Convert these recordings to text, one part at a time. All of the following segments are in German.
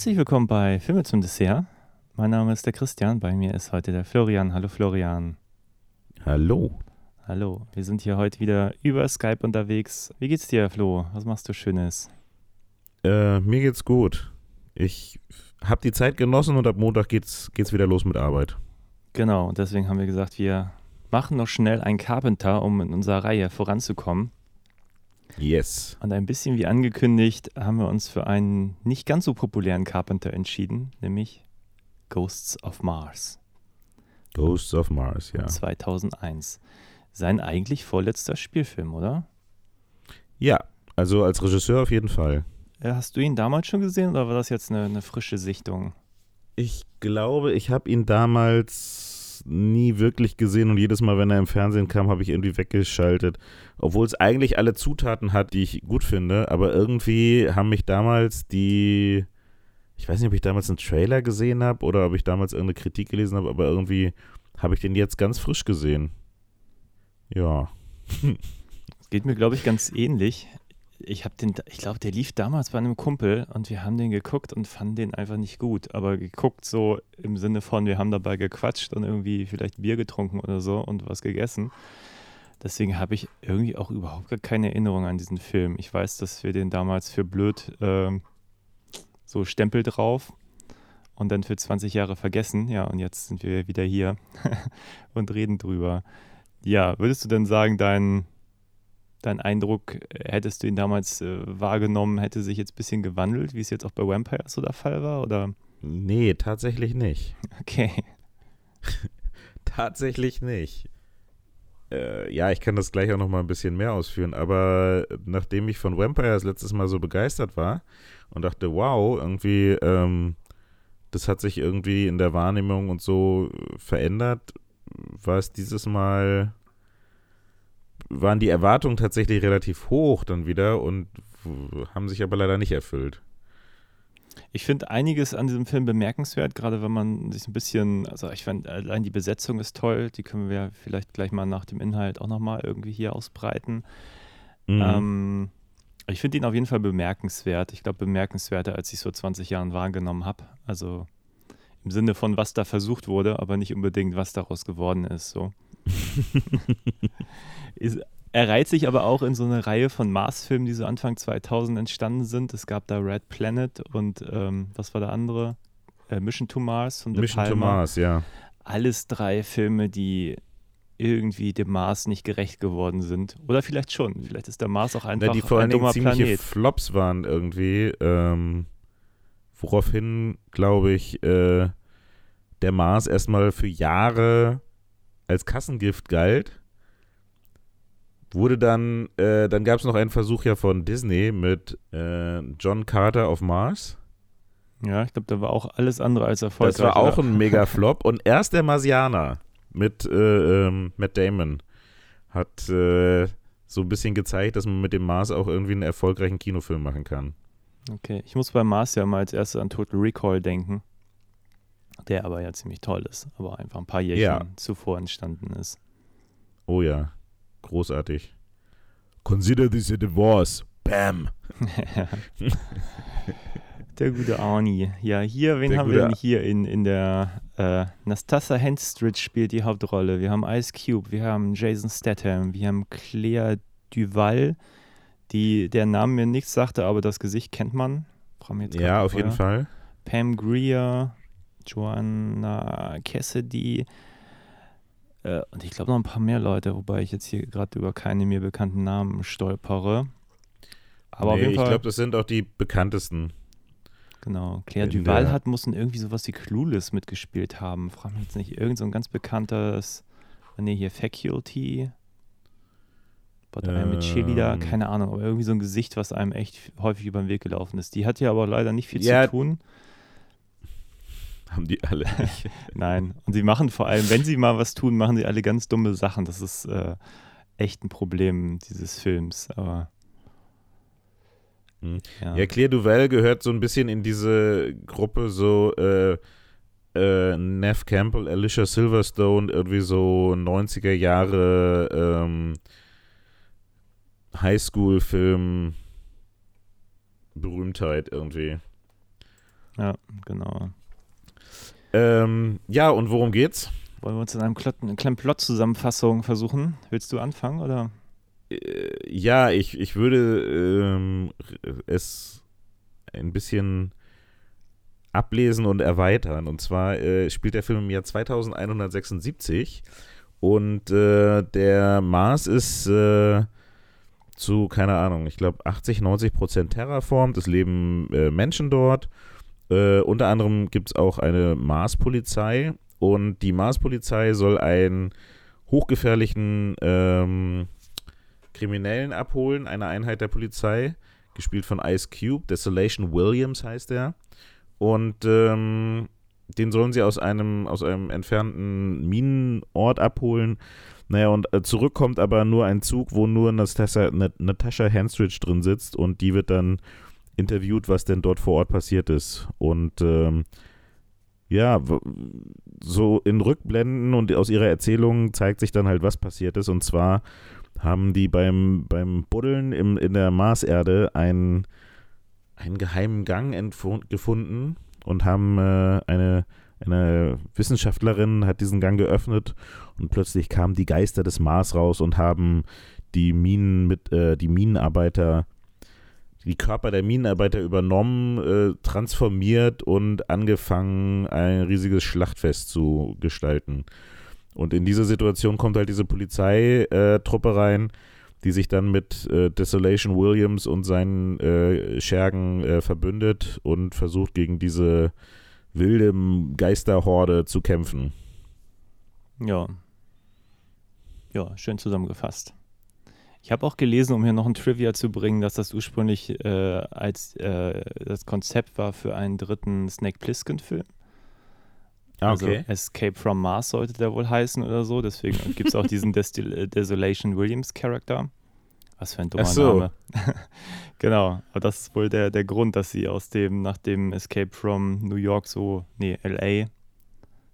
Herzlich willkommen bei Filme zum Dessert. Mein Name ist der Christian, bei mir ist heute der Florian. Hallo Florian. Hallo. Hallo, wir sind hier heute wieder über Skype unterwegs. Wie geht's dir, Flo? Was machst du Schönes? Äh, mir geht's gut. Ich habe die Zeit genossen und ab Montag geht's, geht's wieder los mit Arbeit. Genau, und deswegen haben wir gesagt, wir machen noch schnell einen Carpenter, um in unserer Reihe voranzukommen. Yes. Und ein bisschen wie angekündigt haben wir uns für einen nicht ganz so populären Carpenter entschieden, nämlich Ghosts of Mars Ghosts of Mars, ja. 2001. Sein eigentlich vorletzter Spielfilm, oder? Ja, also als Regisseur auf jeden Fall. Äh, Hast du ihn damals schon gesehen oder war das jetzt eine, eine frische Sichtung? Ich glaube, ich habe ihn damals nie wirklich gesehen und jedes Mal, wenn er im Fernsehen kam, habe ich irgendwie weggeschaltet. Obwohl es eigentlich alle Zutaten hat, die ich gut finde, aber irgendwie haben mich damals die, ich weiß nicht, ob ich damals einen Trailer gesehen habe oder ob ich damals irgendeine Kritik gelesen habe, aber irgendwie habe ich den jetzt ganz frisch gesehen. Ja. Es geht mir, glaube ich, ganz ähnlich. Ich habe den, ich glaube, der lief damals bei einem Kumpel und wir haben den geguckt und fanden den einfach nicht gut. Aber geguckt so im Sinne von, wir haben dabei gequatscht und irgendwie vielleicht Bier getrunken oder so und was gegessen. Deswegen habe ich irgendwie auch überhaupt gar keine Erinnerung an diesen Film. Ich weiß, dass wir den damals für blöd ähm, so Stempel drauf und dann für 20 Jahre vergessen. Ja, und jetzt sind wir wieder hier und reden drüber. Ja, würdest du denn sagen, dein, dein Eindruck, äh, hättest du ihn damals äh, wahrgenommen, hätte sich jetzt ein bisschen gewandelt, wie es jetzt auch bei Vampires so der Fall war? Oder? Nee, tatsächlich nicht. Okay. Tatsächlich nicht. Äh, ja, ich kann das gleich auch noch mal ein bisschen mehr ausführen, aber nachdem ich von Vampires letztes Mal so begeistert war und dachte, wow, irgendwie, ähm, das hat sich irgendwie in der Wahrnehmung und so verändert, war es dieses Mal, waren die Erwartungen tatsächlich relativ hoch dann wieder und haben sich aber leider nicht erfüllt. Ich finde einiges an diesem Film bemerkenswert, gerade wenn man sich ein bisschen, also ich fand allein die Besetzung ist toll, die können wir vielleicht gleich mal nach dem Inhalt auch nochmal irgendwie hier ausbreiten. Mhm. Ähm, ich finde ihn auf jeden Fall bemerkenswert. Ich glaube, bemerkenswerter, als ich so 20 Jahren wahrgenommen habe. Also im Sinne von, was da versucht wurde, aber nicht unbedingt, was daraus geworden ist. So. ist, er reiht sich aber auch in so eine Reihe von Mars-Filmen, die so Anfang 2000 entstanden sind. Es gab da Red Planet und ähm, was war der andere? Äh, Mission to Mars De Mission to Palma Mars, ja. alles drei Filme, die irgendwie dem Mars nicht gerecht geworden sind. Oder vielleicht schon. Vielleicht ist der Mars auch einfach Na, die vor allen ein Dingen ziemliche Planet. Flops waren irgendwie, ähm, woraufhin, glaube ich, äh, der Mars erstmal für Jahre als Kassengift galt. Wurde dann, äh, dann gab es noch einen Versuch ja von Disney mit äh, John Carter auf Mars. Ja, ich glaube, da war auch alles andere als erfolgreich. Das war auch oder? ein Mega-Flop. Und erst der Marsianer mit äh, ähm, Matt Damon hat äh, so ein bisschen gezeigt, dass man mit dem Mars auch irgendwie einen erfolgreichen Kinofilm machen kann. Okay, ich muss beim Mars ja mal als erstes an Total Recall denken. Der aber ja ziemlich toll ist, aber einfach ein paar Jährchen Ja. zuvor entstanden ist. Oh ja, großartig. Consider this a divorce. Bam. Der gute Arnie. Ja, hier, wen Der haben wir denn hier in, in der äh, Nastassa Henstridge spielt die Hauptrolle. Wir haben Ice Cube, wir haben Jason Statham, wir haben Claire Duval, die der Name mir nichts sagte, aber das Gesicht kennt man. Ja, auf jeden. Fall. Pam Grier, Joanna Cassidy äh, und ich glaube noch ein paar mehr Leute, wobei ich jetzt hier gerade über keine mir bekannten Namen stolpere. Aber auf nee, jeden ich Fall, glaube, das sind auch die bekanntesten. genau. Claire in Duval hat, muss irgendwie sowas wie Clueless mitgespielt haben. Frag mich jetzt nicht, irgend so ein ganz bekanntes, nee, hier Faculty. But I'm a Cheerleader, Ähm. keine Ahnung, aber irgendwie so ein Gesicht, was einem echt häufig über den Weg gelaufen ist. Die hat ja aber leider nicht viel Ja. zu tun. Haben die alle nicht. Nein. Und sie machen vor allem, wenn sie mal was tun, machen sie alle ganz dumme Sachen. Das ist äh, echt ein Problem dieses Films. Aber Mhm. Ja. ja, Claire Duval gehört so ein bisschen in diese Gruppe so äh, äh, Neff Campbell, Alicia Silverstone, irgendwie so 90er Jahre ähm, Highschool-Film Berühmtheit irgendwie. Ja, genau. Ähm, ja, und worum geht's? Wollen wir uns in einem Klott, eine kleinen Plot-Zusammenfassung versuchen? Willst du anfangen oder? Äh, ja, ich, ich würde ähm, es ein bisschen ablesen und erweitern. Und zwar äh, spielt der Film im Jahr 2176 und äh, der Mars ist äh, zu, keine Ahnung, ich glaube 80, 90 Prozent terraformt. Es leben äh, Menschen dort. Äh, unter anderem gibt es auch eine Mars-Polizei und die Mars-Polizei soll einen hochgefährlichen ähm, Kriminellen abholen, eine Einheit der Polizei, gespielt von Ice Cube. Desolation Williams heißt er. Und ähm, den sollen sie aus einem, aus einem entfernten Minenort abholen. Naja, und äh, zurückkommt aber nur ein Zug, wo nur Natascha, Natascha Henstridge drin sitzt und die wird dann interviewt, was denn dort vor Ort passiert ist. Und ähm, ja, so in Rückblenden und aus ihrer Erzählung zeigt sich dann halt, was passiert ist. Und zwar haben die beim, beim Buddeln im, in der Marserde einen einen geheimen Gang gefunden und haben äh, eine, eine Wissenschaftlerin hat diesen Gang geöffnet und plötzlich kamen die Geister des Mars raus und haben die Minen mit äh, die Minenarbeiter die Körper der Minenarbeiter übernommen, äh, transformiert und angefangen, ein riesiges Schlachtfest zu gestalten. Und in dieser Situation kommt halt diese Polizeitruppe rein, die sich dann mit äh, Desolation Williams und seinen äh, Schergen äh, verbündet und versucht gegen diese wilde Geisterhorde zu kämpfen. Ja. Ja, schön zusammengefasst. Ich habe auch gelesen, um hier noch ein Trivia zu bringen, dass das ursprünglich äh, als äh, das Konzept war für einen dritten Snake Plissken-Film. Ah, also okay. Escape from Mars sollte der wohl heißen oder so. Deswegen gibt es auch diesen Destil äh, Desolation Williams Charakter. Was für ein dummer so. Name. genau, aber das ist wohl der, der Grund, dass sie aus dem, nach dem Escape from New York so, nee, LA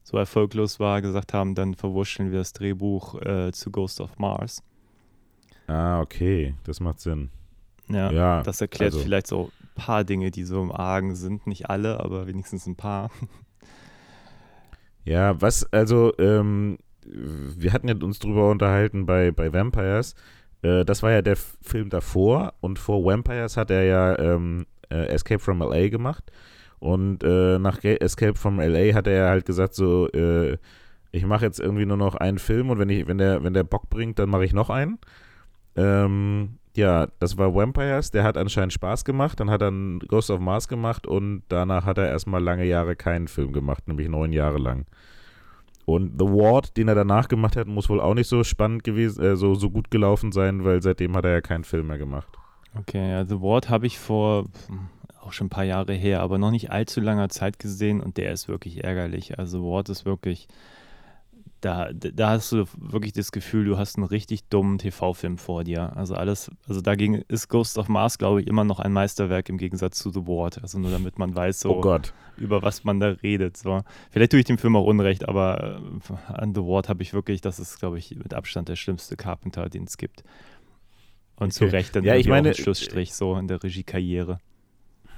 so erfolglos war, gesagt haben, dann verwurschteln wir das Drehbuch äh, zu Ghost of Mars. Ah, okay, das macht Sinn. Ja, ja das erklärt also. vielleicht so ein paar Dinge, die so im Argen sind. Nicht alle, aber wenigstens ein paar. Ja, was, also, ähm, wir hatten ja uns drüber unterhalten bei, bei Vampires. Äh, das war ja der Film davor und vor Vampires hat er ja ähm, äh, Escape from LA gemacht. Und äh, nach Escape from LA hat er halt gesagt, so, äh, ich mache jetzt irgendwie nur noch einen Film und wenn ich, wenn der, wenn der Bock bringt, dann mache ich noch einen. Ähm, ja, das war Vampires, der hat anscheinend Spaß gemacht, dann hat er Ghost of Mars gemacht und danach hat er erstmal lange Jahre keinen Film gemacht, nämlich neun Jahre lang. Und The Ward, den er danach gemacht hat, muss wohl auch nicht so spannend gewesen, äh, so, so gut gelaufen sein, weil seitdem hat er ja keinen Film mehr gemacht. Okay, ja, The Ward habe ich vor hm, auch schon ein paar Jahre her, aber noch nicht allzu langer Zeit gesehen und der ist wirklich ärgerlich. Also Ward ist wirklich da, da hast du wirklich das Gefühl, du hast einen richtig dummen TV-Film vor dir. Also alles, also dagegen ist Ghost of Mars, glaube ich, immer noch ein Meisterwerk im Gegensatz zu The Ward. Also nur damit man weiß, so oh über was man da redet. So. Vielleicht tue ich dem Film auch Unrecht, aber äh, an The Ward habe ich wirklich, das ist, glaube ich, mit Abstand der schlimmste Carpenter, den es gibt. Und okay. zu Recht dann ja, ich meine, Schlussstrich so in der Regiekarriere.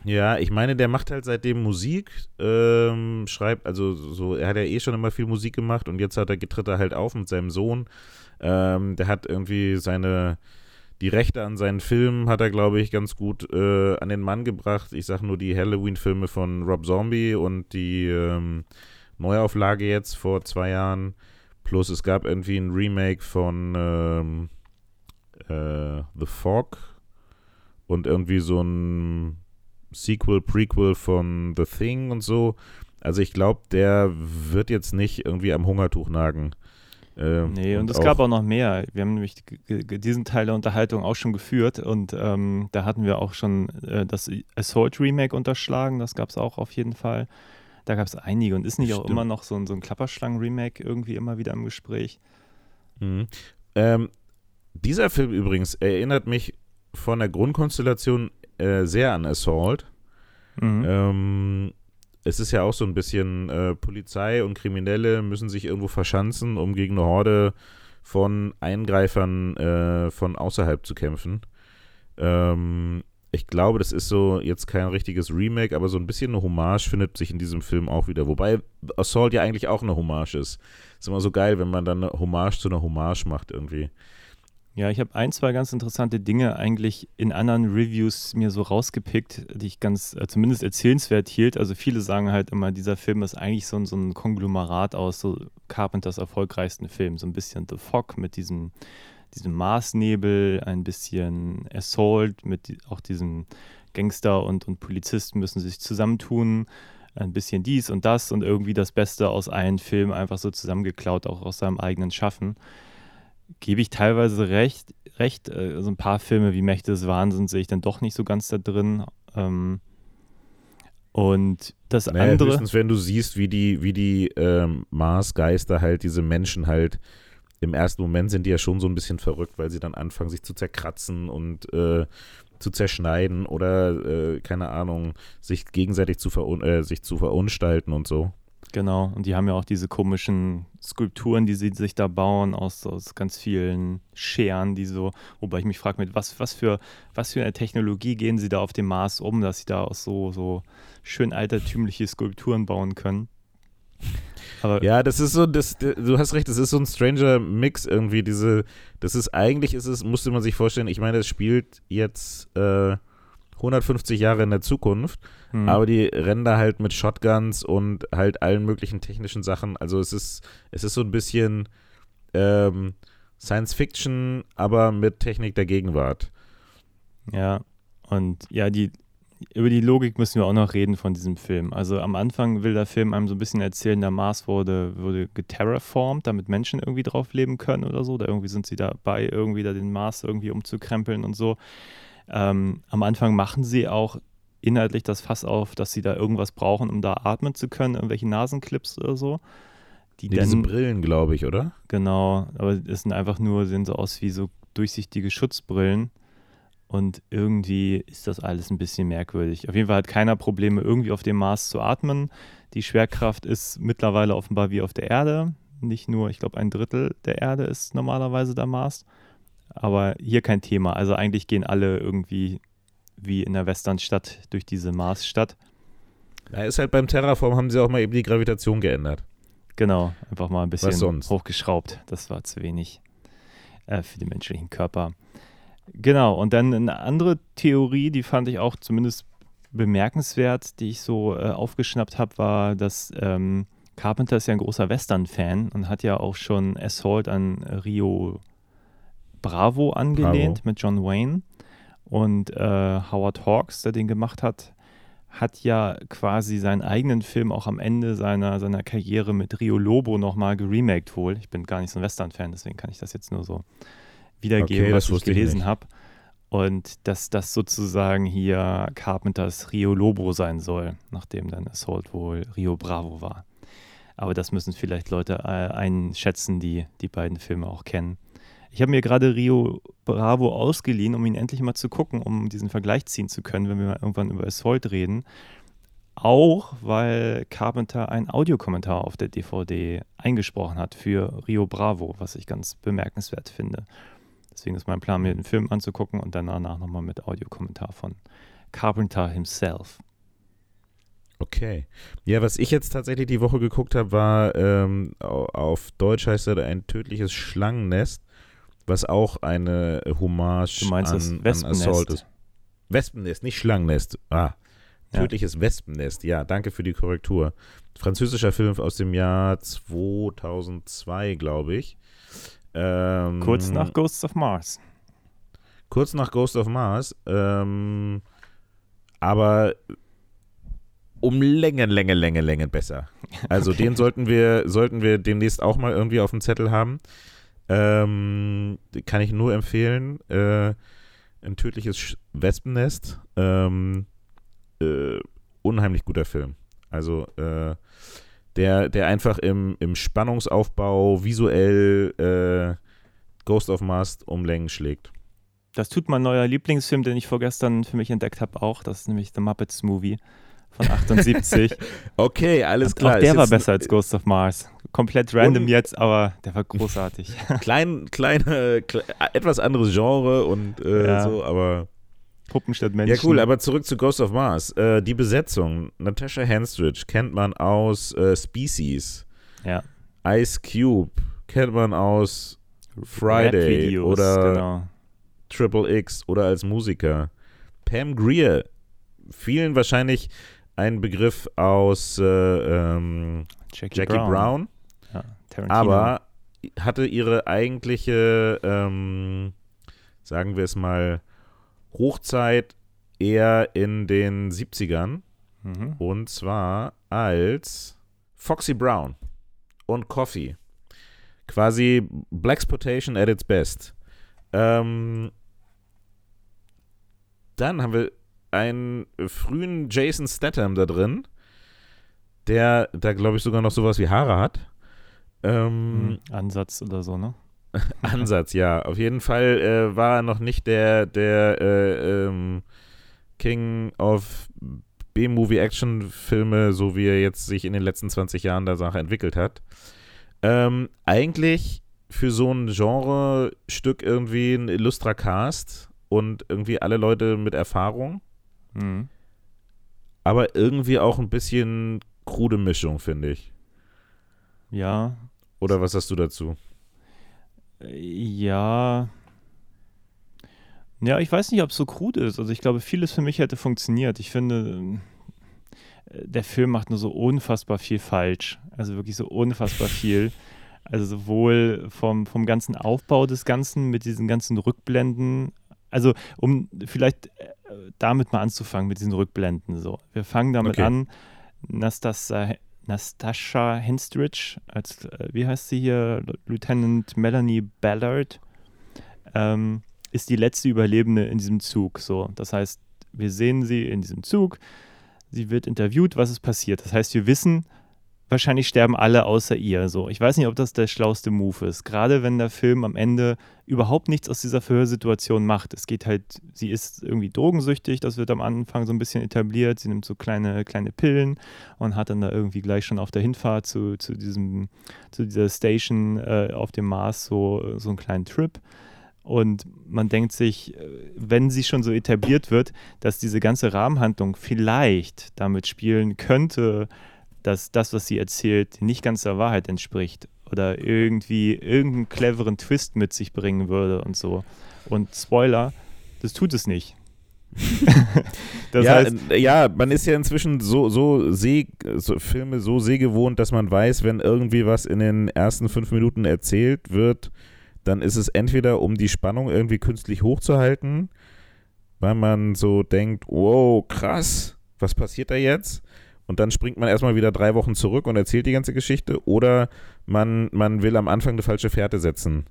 Ja, ich meine, der macht halt seitdem Musik, ähm, schreibt, also so, er hat ja eh schon immer viel Musik gemacht und jetzt hat er, tritt er halt auf mit seinem Sohn. Ähm, der hat irgendwie seine, die Rechte an seinen Filmen hat er, glaube ich, ganz gut äh, an den Mann gebracht. Ich sage nur die Halloween-Filme von Rob Zombie und die ähm, Neuauflage jetzt vor zwei Jahren. Plus es gab irgendwie ein Remake von ähm, äh, The Fog und irgendwie so ein Sequel, Prequel von The Thing und so. Also ich glaube, der wird jetzt nicht irgendwie am Hungertuch nagen. Ähm, nee, und, und es gab auch noch mehr. Wir haben nämlich diesen Teil der Unterhaltung auch schon geführt und ähm, da hatten wir auch schon äh, das Assault Remake unterschlagen. Das gab es auch auf jeden Fall. Da gab es einige und ist nicht Stimmt. auch immer noch so ein, so ein Klapperschlangen-Remake irgendwie immer wieder im Gespräch. Mhm. Ähm, dieser Film übrigens erinnert mich von der Grundkonstellation äh, sehr an Assault. Mhm. Ähm, es ist ja auch so ein bisschen äh, Polizei und Kriminelle müssen sich irgendwo verschanzen, um gegen eine Horde von Eingreifern äh, von außerhalb zu kämpfen. Ähm, ich glaube, das ist so jetzt kein richtiges Remake, aber so ein bisschen eine Hommage findet sich in diesem Film auch wieder. Wobei Assault ja eigentlich auch eine Hommage ist. Ist immer so geil, wenn man dann eine Hommage zu einer Hommage macht irgendwie. Ja, ich habe ein, zwei ganz interessante Dinge eigentlich in anderen Reviews mir so rausgepickt, die ich ganz äh, zumindest erzählenswert hielt. Also viele sagen halt immer, dieser Film ist eigentlich so ein, so ein Konglomerat aus so Carpenters erfolgreichsten Filmen. So ein bisschen The Fog mit diesem, diesem Marsnebel, ein bisschen Assault mit die, auch diesem Gangster und, und Polizisten müssen sich zusammentun. Ein bisschen dies und das und irgendwie das Beste aus einem Film einfach so zusammengeklaut, auch aus seinem eigenen Schaffen gebe ich teilweise recht. recht. Äh, so ein paar Filme wie Mächte des Wahnsinns sehe ich dann doch nicht so ganz da drin. Ähm, und das naja, andere. Höchstens, wenn du siehst, wie die, wie die ähm, Marsgeister halt diese Menschen halt im ersten Moment sind die ja schon so ein bisschen verrückt, weil sie dann anfangen, sich zu zerkratzen und äh, zu zerschneiden oder, äh, keine Ahnung, sich gegenseitig zu, verun äh, sich zu verunstalten und so. Genau, und die haben ja auch diese komischen Skulpturen, die sie sich da bauen, aus, aus ganz vielen Scheren, die so, wobei ich mich frage, mit was, was, für, was für eine Technologie gehen sie da auf dem Mars um, dass sie da auch so, so schön altertümliche Skulpturen bauen können. Aber ja, das ist so, das, du hast recht, das ist so ein stranger Mix irgendwie, diese, das ist eigentlich, ist es, musste man sich vorstellen, ich meine, es spielt jetzt äh, 150 Jahre in der Zukunft, mhm. aber die rennen da halt mit Shotguns und halt allen möglichen technischen Sachen. Also es ist, es ist so ein bisschen ähm, Science Fiction, aber mit Technik der Gegenwart. Ja, und ja, die, über die Logik müssen wir auch noch reden von diesem Film. Also am Anfang will der Film einem so ein bisschen erzählen, der Mars wurde, wurde geterraformt, damit Menschen irgendwie drauf leben können oder so. Da irgendwie sind sie dabei, irgendwie da den Mars irgendwie umzukrempeln und so. Ähm, am Anfang machen sie auch inhaltlich das Fass auf, dass sie da irgendwas brauchen, um da atmen zu können, irgendwelche Nasenclips oder so. Die nee, dann, diese Brillen, glaube ich, oder? Genau, aber es sind einfach nur, sehen so aus wie so durchsichtige Schutzbrillen. Und irgendwie ist das alles ein bisschen merkwürdig. Auf jeden Fall hat keiner Probleme, irgendwie auf dem Mars zu atmen. Die Schwerkraft ist mittlerweile offenbar wie auf der Erde. Nicht nur, ich glaube, ein Drittel der Erde ist normalerweise der Mars. Aber hier kein Thema. Also eigentlich gehen alle irgendwie wie in der Westernstadt durch diese Marsstadt. Ja, ist halt beim Terraform haben sie auch mal eben die Gravitation geändert. Genau, einfach mal ein bisschen hochgeschraubt. Das war zu wenig äh, für den menschlichen Körper. Genau, und dann eine andere Theorie, die fand ich auch zumindest bemerkenswert, die ich so äh, aufgeschnappt habe, war, dass ähm, Carpenter ist ja ein großer Western-Fan und hat ja auch schon Assault an Rio Bravo angelehnt Bravo. mit John Wayne. Und äh, Howard Hawks, der den gemacht hat, hat ja quasi seinen eigenen Film auch am Ende seiner, seiner Karriere mit Rio Lobo nochmal geremaked wohl. Ich bin gar nicht so ein Western-Fan, deswegen kann ich das jetzt nur so wiedergeben, okay, was ich gelesen habe. Und dass das sozusagen hier Carpenters Rio Lobo sein soll, nachdem dann Assault wohl Rio Bravo war. Aber das müssen vielleicht Leute äh, einschätzen, die die beiden Filme auch kennen. Ich habe mir gerade Rio Bravo ausgeliehen, um ihn endlich mal zu gucken, um diesen Vergleich ziehen zu können, wenn wir mal irgendwann über Assault reden. Auch weil Carpenter einen Audiokommentar auf der DVD eingesprochen hat für Rio Bravo, was ich ganz bemerkenswert finde. Deswegen ist mein Plan, mir den Film anzugucken und danach nochmal mit Audiokommentar von Carpenter himself. Okay. Ja, was ich jetzt tatsächlich die Woche geguckt habe, war ähm, auf Deutsch heißt er ein tödliches Schlangennest was auch eine Hommage du meinst an, das an Assault ist. Wespennest, nicht Schlangennest. Ah, tödliches ja. Wespennest. Ja, danke für die Korrektur. Französischer Film aus dem Jahr 2002, glaube ich. Ähm, kurz nach Ghosts of Mars. Kurz nach Ghost of Mars. Ähm, aber um Längen, Länge, Länge, Länge besser. Also okay. den sollten wir, sollten wir demnächst auch mal irgendwie auf dem Zettel haben. Ähm, kann ich nur empfehlen. Äh, ein tödliches Wespennest. Ähm, äh, unheimlich guter Film. Also äh, der, der einfach im, im Spannungsaufbau visuell äh, Ghost of Mars um Längen schlägt. Das tut mein neuer Lieblingsfilm, den ich vorgestern für mich entdeckt habe, auch. Das ist nämlich The Muppets Movie von 78. Okay, alles klar. Auch der war besser als Ghost of Mars. Komplett random Und- jetzt, aber der war großartig. Klein, kleine, kle etwas anderes Genre und äh, Ja. so, aber. Puppen statt Menschen. Ja, cool, aber zurück zu Ghost of Mars. Äh, die Besetzung: Natasha Henstridge kennt man aus äh, Species. Ja. Ice Cube kennt man aus Friday Rap-Videos, oder Genau. Triple X oder als Musiker. Pam Greer, vielen wahrscheinlich ein Begriff aus äh, ähm, Jackie, Jackie Brown, Ja, aber hatte ihre eigentliche, ähm, sagen wir es mal, Hochzeit eher in den 70ern Mhm. und zwar als Foxy Brown und Coffee. Quasi Blaxploitation at its best. Ähm, dann haben wir einen frühen Jason Statham da drin, der da glaube ich sogar noch sowas wie Haare hat. Ähm, Mhm. Ansatz oder so, ne? Ansatz, ja. Auf jeden Fall äh, war er noch nicht der, der äh, ähm, King of B-Movie-Action-Filme, so wie er jetzt sich in den letzten 20 Jahren der Sache entwickelt hat. Ähm, eigentlich für so ein Genre-Stück irgendwie ein illustrer Cast und irgendwie alle Leute mit Erfahrung, Mhm. aber irgendwie auch ein bisschen krude Mischung, finde ich. Ja, Oder was hast du dazu? Ja. Ja, ich weiß nicht, ob es so krud ist. Also ich glaube, vieles für mich hätte funktioniert. Ich finde, äh, der Film macht nur so unfassbar viel falsch. Also wirklich so unfassbar viel. Also sowohl vom, vom ganzen Aufbau des Ganzen mit diesen ganzen Rückblenden. Also um vielleicht äh, damit mal anzufangen, mit diesen Rückblenden. So. Wir fangen damit Okay. an. Nastasja, Nastascha Henstridge, als, äh, wie heißt sie hier, Lieutenant Melanie Ballard, ähm, ist die letzte Überlebende in diesem Zug. So, das heißt, wir sehen sie in diesem Zug, sie wird interviewt, was ist passiert. Das heißt, wir wissen, wahrscheinlich sterben alle außer ihr. So, ich weiß nicht, ob das der schlauste Move ist. Gerade wenn der Film am Ende überhaupt nichts aus dieser Verhörsituation macht. Es geht halt, sie ist irgendwie drogensüchtig, das wird am Anfang so ein bisschen etabliert. Sie nimmt so kleine, kleine Pillen und hat dann da irgendwie gleich schon auf der Hinfahrt zu, zu diesem, zu dieser Station äh, auf dem Mars so, so einen kleinen Trip. Und man denkt sich, äh, wenn sie schon so etabliert wird, dass diese ganze Rahmenhandlung vielleicht damit spielen könnte, dass das, was sie erzählt, nicht ganz der Wahrheit entspricht oder irgendwie irgendeinen cleveren Twist mit sich bringen würde und so. Und Spoiler, das tut es nicht. das ja, heißt, äh, ja, man ist ja inzwischen so, so, seh, so Filme so sehgewohnt, dass man weiß, wenn irgendwie was in den ersten fünf Minuten erzählt wird, dann ist es entweder, um die Spannung irgendwie künstlich hochzuhalten, weil man so denkt, wow, krass, was passiert da jetzt? Und dann springt man erstmal wieder drei Wochen zurück und erzählt die ganze Geschichte. Oder man, man will am Anfang eine falsche Fährte setzen.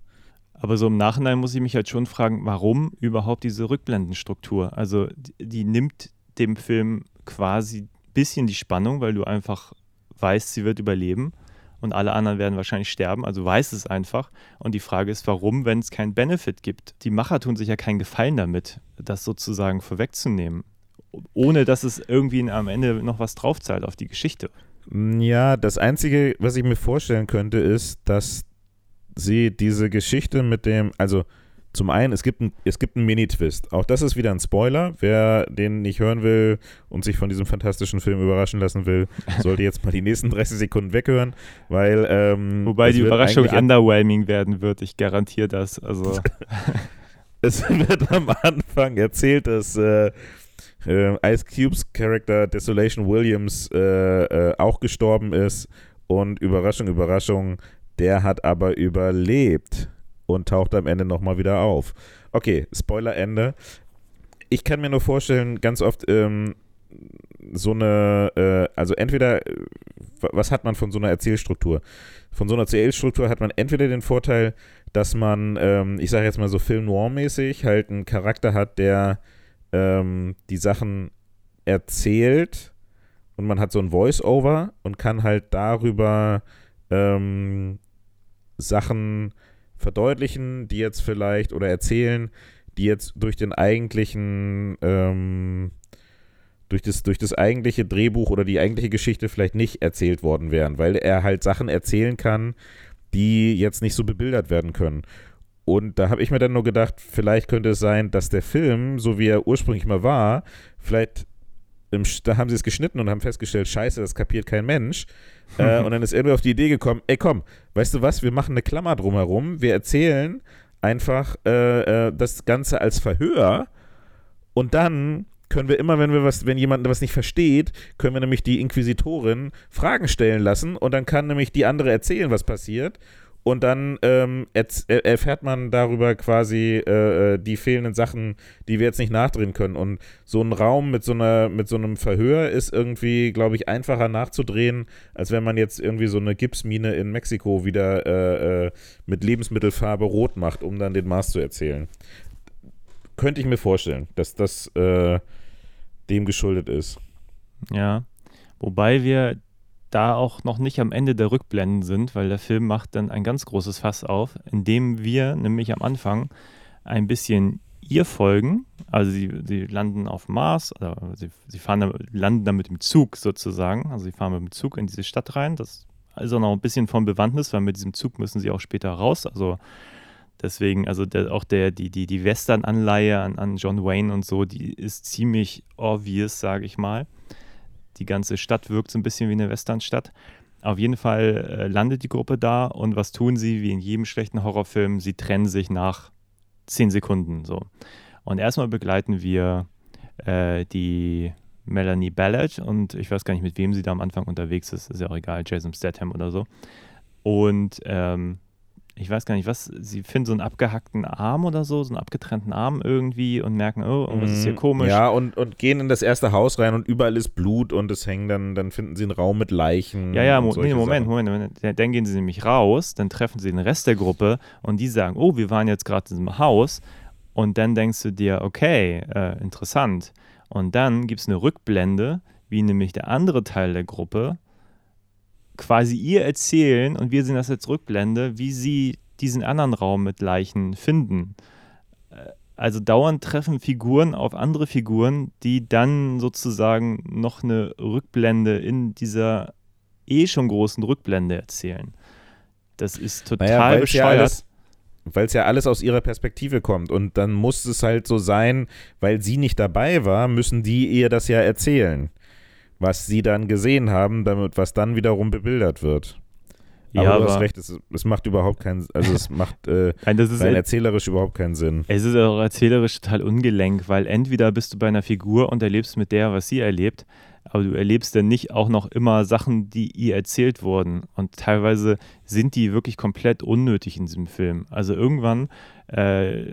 Aber so im Nachhinein muss ich mich halt schon fragen, warum überhaupt diese Rückblendenstruktur? Also die, nimmt dem Film quasi ein bisschen die Spannung, weil du einfach weißt, sie wird überleben und alle anderen werden wahrscheinlich sterben. Also weißt es einfach. Und die Frage ist, warum, wenn es keinen Benefit gibt? Die Macher tun sich ja keinen Gefallen damit, das sozusagen vorwegzunehmen. Ohne dass es irgendwie am Ende noch was draufzahlt auf die Geschichte. Ja, das Einzige, was ich mir vorstellen könnte, ist, dass sie diese Geschichte mit dem, also zum einen, es gibt, ein, es gibt einen Mini-Twist. Auch das ist wieder ein Spoiler. Wer den nicht hören will und sich von diesem fantastischen Film überraschen lassen will, sollte jetzt mal die nächsten 30 Sekunden weghören, weil. Ähm, Wobei die Überraschung underwhelming werden wird. Ich garantiere das. Also Es wird am Anfang erzählt, dass äh, äh, Ice Cubes Charakter Desolation Williams äh, äh, auch gestorben ist und Überraschung, Überraschung, der hat aber überlebt und taucht am Ende nochmal wieder auf. Okay, Spoiler Ende. Ich kann mir nur vorstellen, ganz oft ähm, so eine, äh, also entweder, äh, wa- was hat man von so einer Erzählstruktur? Von so einer Erzählstruktur hat man entweder den Vorteil, dass man, ähm, ich sage jetzt mal so Film Noir-mäßig, halt einen Charakter hat, der ähm, die Sachen erzählt und man hat so ein Voice-Over und kann halt darüber ähm, Sachen verdeutlichen, die jetzt vielleicht oder erzählen, die jetzt durch den eigentlichen, ähm, durch das, durch das eigentliche Drehbuch oder die eigentliche Geschichte vielleicht nicht erzählt worden wären, weil er halt Sachen erzählen kann, die jetzt nicht so bebildert werden können. Und da habe ich mir dann nur gedacht, vielleicht könnte es sein, dass der Film, so wie er ursprünglich mal war, vielleicht, im, da haben sie es geschnitten und haben festgestellt, scheiße, das kapiert kein Mensch. äh, und dann ist irgendwie auf die Idee gekommen, ey komm, weißt du was, wir machen eine Klammer drumherum, wir erzählen einfach äh, äh, das Ganze als Verhör und dann können wir immer, wenn wir was, wenn jemand was nicht versteht, können wir nämlich die Inquisitorin Fragen stellen lassen und dann kann nämlich die andere erzählen, was passiert. Und dann ähm, erfährt man darüber quasi äh, äh, die fehlenden Sachen, die wir jetzt nicht nachdrehen können. Und so ein Raum mit so einer, mit so einem Verhör ist irgendwie, glaube ich, einfacher nachzudrehen, als wenn man jetzt irgendwie so eine Gipsmine in Mexiko wieder äh, äh, mit Lebensmittelfarbe rot macht, um dann den Mars zu erzählen. Könnte ich mir vorstellen, dass das äh, dem geschuldet ist. Ja. Wobei wir da auch noch nicht am Ende der Rückblenden sind, weil der Film macht dann ein ganz großes Fass auf, indem wir nämlich am Anfang ein bisschen ihr folgen. Also sie, sie landen auf Mars, oder sie, sie fahren landen dann mit dem Zug sozusagen. Also sie fahren mit dem Zug in diese Stadt rein. Das ist auch noch ein bisschen von Bewandtnis, weil mit diesem Zug müssen sie auch später raus. Also deswegen, also der, auch der, die, die, die Western-Anleihe an, an John Wayne und so, die ist ziemlich obvious, sage ich mal. Die ganze Stadt wirkt so ein bisschen wie eine Westernstadt. Auf jeden Fall äh, landet die Gruppe da und was tun sie, wie in jedem schlechten Horrorfilm? Sie trennen sich nach zehn Sekunden. So. Und erstmal begleiten wir äh, die Melanie Ballard und ich weiß gar nicht, mit wem sie da am Anfang unterwegs ist, ist ja auch egal, Jason Statham oder so. Und ähm, ich weiß gar nicht, was, sie finden so einen abgehackten Arm oder so, so einen abgetrennten Arm irgendwie und merken, oh, irgendwas ist hier Mhm. komisch. Ja, und, und gehen in das erste Haus rein und überall ist Blut und es hängen dann, dann finden sie einen Raum mit Leichen. Ja, ja, Mo nee, Moment. Moment, Moment. Dann- Dann gehen sie nämlich raus, dann treffen sie den Rest der Gruppe und die sagen, oh, wir waren jetzt gerade in diesem Haus. Und dann denkst du dir, okay, äh, interessant. Und dann gibt es eine Rückblende, wie nämlich der andere Teil der Gruppe quasi ihr erzählen und wir sehen das als Rückblende, wie sie diesen anderen Raum mit Leichen finden. Äh, Also dauernd treffen Figuren auf andere Figuren, die dann sozusagen noch eine Rückblende in dieser eh schon großen Rückblende erzählen. Das ist total Naja, bescheuert. weil es ja alles aus ihrer Perspektive kommt. Und dann muss es halt so sein, weil sie nicht dabei war, müssen die ihr das ja erzählen. Was sie dann gesehen haben, damit, was dann wiederum bebildert wird. ja, aber du aber hast recht, es, es macht überhaupt keinen, also es macht äh, Nein, das ist rein erzählerisch überhaupt keinen Sinn. Es ist auch erzählerisch total ungelenk, weil entweder bist du bei einer Figur und erlebst mit der, was sie erlebt, aber du erlebst dann nicht auch noch immer Sachen, die ihr erzählt wurden. Und teilweise sind die wirklich komplett unnötig in diesem Film. Also irgendwann, äh,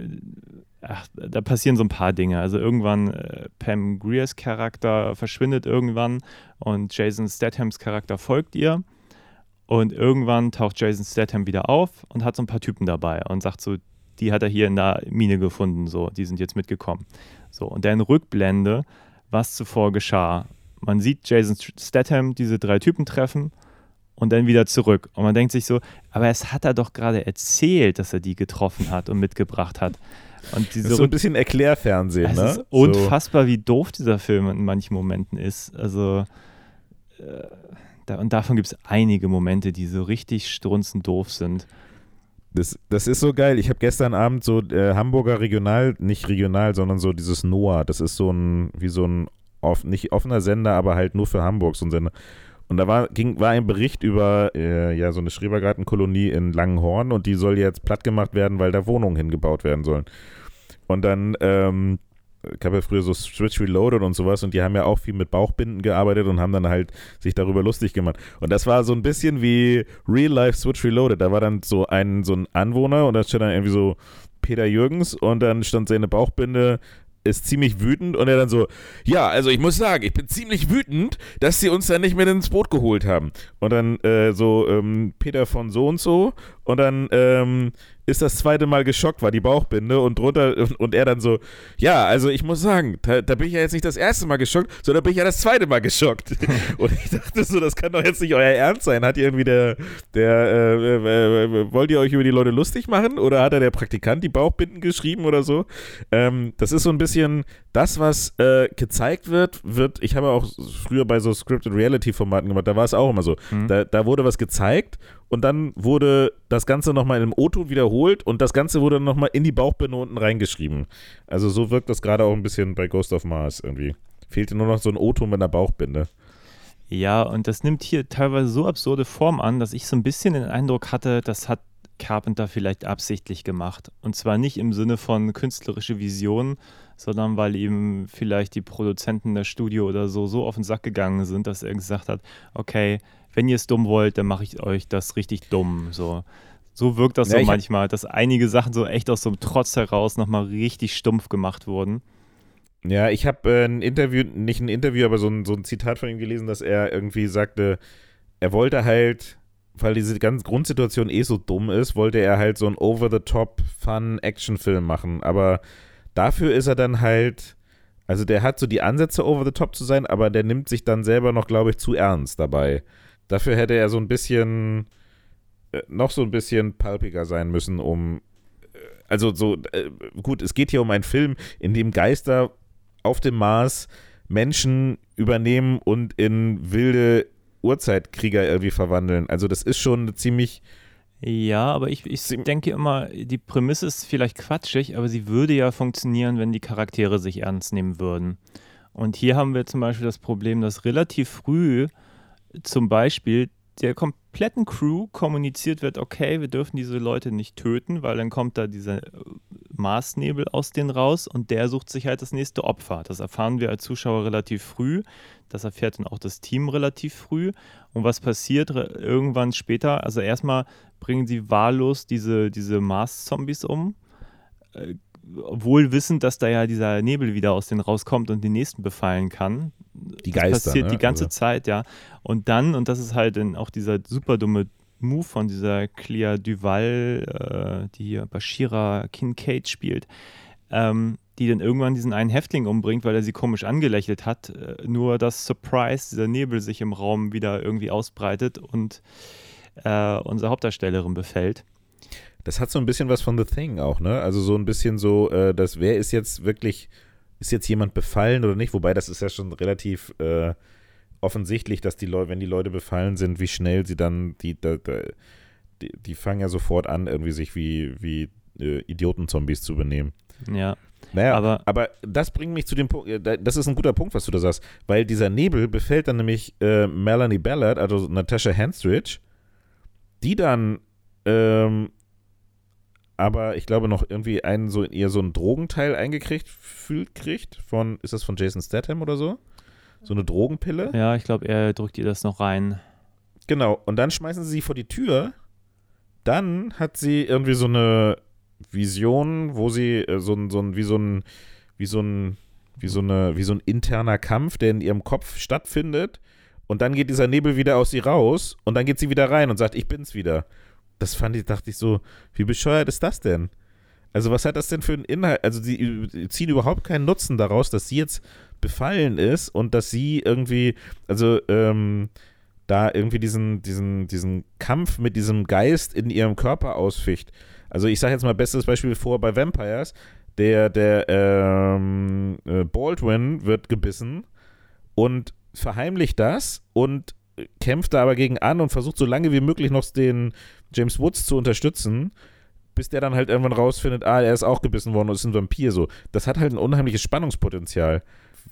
ach, da passieren so ein paar Dinge. Also irgendwann, äh, Pam Greers Charakter verschwindet irgendwann und Jason Stathams Charakter folgt ihr. Und irgendwann taucht Jason Statham wieder auf und hat so ein paar Typen dabei und sagt so, die hat er hier in der Mine gefunden, so, die sind jetzt mitgekommen. So, und dann Rückblende, was zuvor geschah. Man sieht Jason Statham diese drei Typen treffen und dann wieder zurück. Und man denkt sich so, aber es hat er doch gerade erzählt, dass er die getroffen hat und mitgebracht hat. Und Das ist so ein bisschen Erklärfernsehen, es ne? ist unfassbar, wie doof dieser Film in manchen Momenten ist. Also, äh, da, und davon gibt es einige Momente, die so richtig strunzend doof sind. Das, das ist so geil. Ich habe gestern Abend so äh, Hamburger Regional, nicht regional, sondern so dieses Noah. Das ist so ein, wie so ein, off, nicht offener Sender, aber halt nur für Hamburg so ein Sender. Und da war, ging, war ein Bericht über äh, ja, so eine Schrebergartenkolonie in Langenhorn und die soll jetzt platt gemacht werden, weil da Wohnungen hingebaut werden sollen. Und dann, ähm, ich habe ja früher so Switch Reloaded und sowas und die haben ja auch viel mit Bauchbinden gearbeitet und haben dann halt sich darüber lustig gemacht. Und das war so ein bisschen wie Real Life Switch Reloaded. Da war dann so ein, so ein Anwohner und da stand dann irgendwie so Peter Jürgens und dann stand seine Bauchbinde ist ziemlich wütend und er dann so, ja, also ich muss sagen, ich bin ziemlich wütend, dass sie uns dann nicht mehr ins Boot geholt haben. Und dann äh, so ähm, Peter von so und so und dann ähm, ist das zweite Mal geschockt, war die Bauchbinde und drunter und, und er dann so, ja, also ich muss sagen, da, da, bin ich ja jetzt nicht das erste Mal geschockt, sondern bin ich ja das zweite Mal geschockt. und ich dachte so, das kann doch jetzt nicht euer Ernst sein. Hat ihr irgendwie der, der, äh, äh, äh, wollt ihr euch über die Leute lustig machen oder hat er der Praktikant die Bauchbinden geschrieben oder so? Ähm, das ist so ein bisschen das, was äh, gezeigt wird, wird, ich habe auch früher bei so Scripted Reality Formaten gemacht, da war es auch immer so. Mhm. Da, da wurde was gezeigt und dann wurde das Ganze nochmal in einem O-Ton wiederholt und das Ganze wurde nochmal in die Bauchbinde unten reingeschrieben. Also so wirkt das gerade auch ein bisschen bei Ghost of Mars irgendwie. Fehlte nur noch so ein O-Ton mit einer Bauchbinde. Ja, und das nimmt hier teilweise so absurde Form an, dass ich so ein bisschen den Eindruck hatte, das hat Carpenter vielleicht absichtlich gemacht. Und zwar nicht im Sinne von künstlerische Vision, sondern weil ihm vielleicht die Produzenten der Studio oder so so auf den Sack gegangen sind, dass er gesagt hat, okay, wenn ihr es dumm wollt, dann mache ich euch das richtig dumm. So, so wirkt das ja, so manchmal, dass einige Sachen so echt aus so einem Trotz heraus nochmal richtig stumpf gemacht wurden. Ja, ich habe äh, ein Interview, nicht ein Interview, aber so ein, so ein Zitat von ihm gelesen, dass er irgendwie sagte, er wollte halt, weil diese ganze Grundsituation eh so dumm ist, wollte er halt so einen over-the-top Fun-Action-Film machen. Aber dafür ist er dann halt, also der hat so die Ansätze over-the-top zu sein, aber der nimmt sich dann selber noch, glaube ich, zu ernst dabei. Dafür hätte er so ein bisschen, äh, noch so ein bisschen palpiger sein müssen, um, äh, also so, äh, gut, es geht hier um einen Film, in dem Geister auf dem Mars Menschen übernehmen und in wilde Urzeitkrieger irgendwie verwandeln. Also das ist schon ziemlich ja, aber ich, ich denke immer, die Prämisse ist vielleicht quatschig, aber sie würde ja funktionieren, wenn die Charaktere sich ernst nehmen würden. Und hier haben wir zum Beispiel das Problem, dass relativ früh zum Beispiel der kompletten Crew kommuniziert wird, okay, wir dürfen diese Leute nicht töten, weil dann kommt da dieser Marsnebel aus denen raus und der sucht sich halt das nächste Opfer. Das erfahren wir als Zuschauer relativ früh. Das erfährt dann auch das Team relativ früh. Und was passiert irgendwann später? Also erstmal bringen sie wahllos diese, diese Mars-Zombies um, äh, wohl wissend, dass da ja dieser Nebel wieder aus denen rauskommt und den nächsten befallen kann. Die Geister. Das passiert ne? die ganze also. Zeit, ja. Und dann, und das ist halt auch dieser super dumme Move von dieser Clea Duval, äh, die hier Bashira Kincaid spielt, ähm, die dann irgendwann diesen einen Häftling umbringt, weil er sie komisch angelächelt hat. Äh, nur dass Surprise, dieser Nebel sich im Raum wieder irgendwie ausbreitet und äh, unsere Hauptdarstellerin befällt. Das hat so ein bisschen was von The Thing auch, ne? Also so ein bisschen so, äh, dass wer ist jetzt wirklich, ist jetzt jemand befallen oder nicht? Wobei das ist ja schon relativ äh, offensichtlich, dass die Leute, wenn die Leute befallen sind, wie schnell sie dann, die, die, die, die fangen ja sofort an, irgendwie sich wie, wie äh, Idiotenzombies zu benehmen. Ja. Naja, aber, aber das bringt mich zu dem Punkt, äh, das ist ein guter Punkt, was du da sagst, weil dieser Nebel befällt dann nämlich äh, Melanie Ballard, also Natasha Henstridge, die dann ähm, aber ich glaube noch irgendwie einen so eher so einen Drogenteil eingekriegt fühlt kriegt von ist das von Jason Statham oder so? So eine Drogenpille? Ja, ich glaube, er drückt ihr das noch rein. Genau, und dann schmeißen sie sie vor die Tür. Dann hat sie irgendwie so eine Vision, wo sie äh, so ein so ein wie so ein wie so ein wie so eine wie so ein interner Kampf, der in ihrem Kopf stattfindet. Und dann geht dieser Nebel wieder aus sie raus und dann geht sie wieder rein und sagt, ich bin's wieder das fand ich, dachte ich so, wie bescheuert ist das denn? Also, was hat das denn für einen Inhalt? Also, die ziehen überhaupt keinen Nutzen daraus, dass sie jetzt befallen ist und dass sie irgendwie, also, ähm, da irgendwie diesen, diesen, diesen Kampf mit diesem Geist in ihrem Körper ausficht. Also, ich sage jetzt mal bestes Beispiel vor bei Vampires. Der, der ähm, äh, Baldwin wird gebissen und verheimlicht das und kämpft da aber gegen an und versucht so lange wie möglich noch den James Woods zu unterstützen, bis der dann halt irgendwann rausfindet, ah, er ist auch gebissen worden und ist ein Vampir. So, das hat halt ein unheimliches Spannungspotenzial,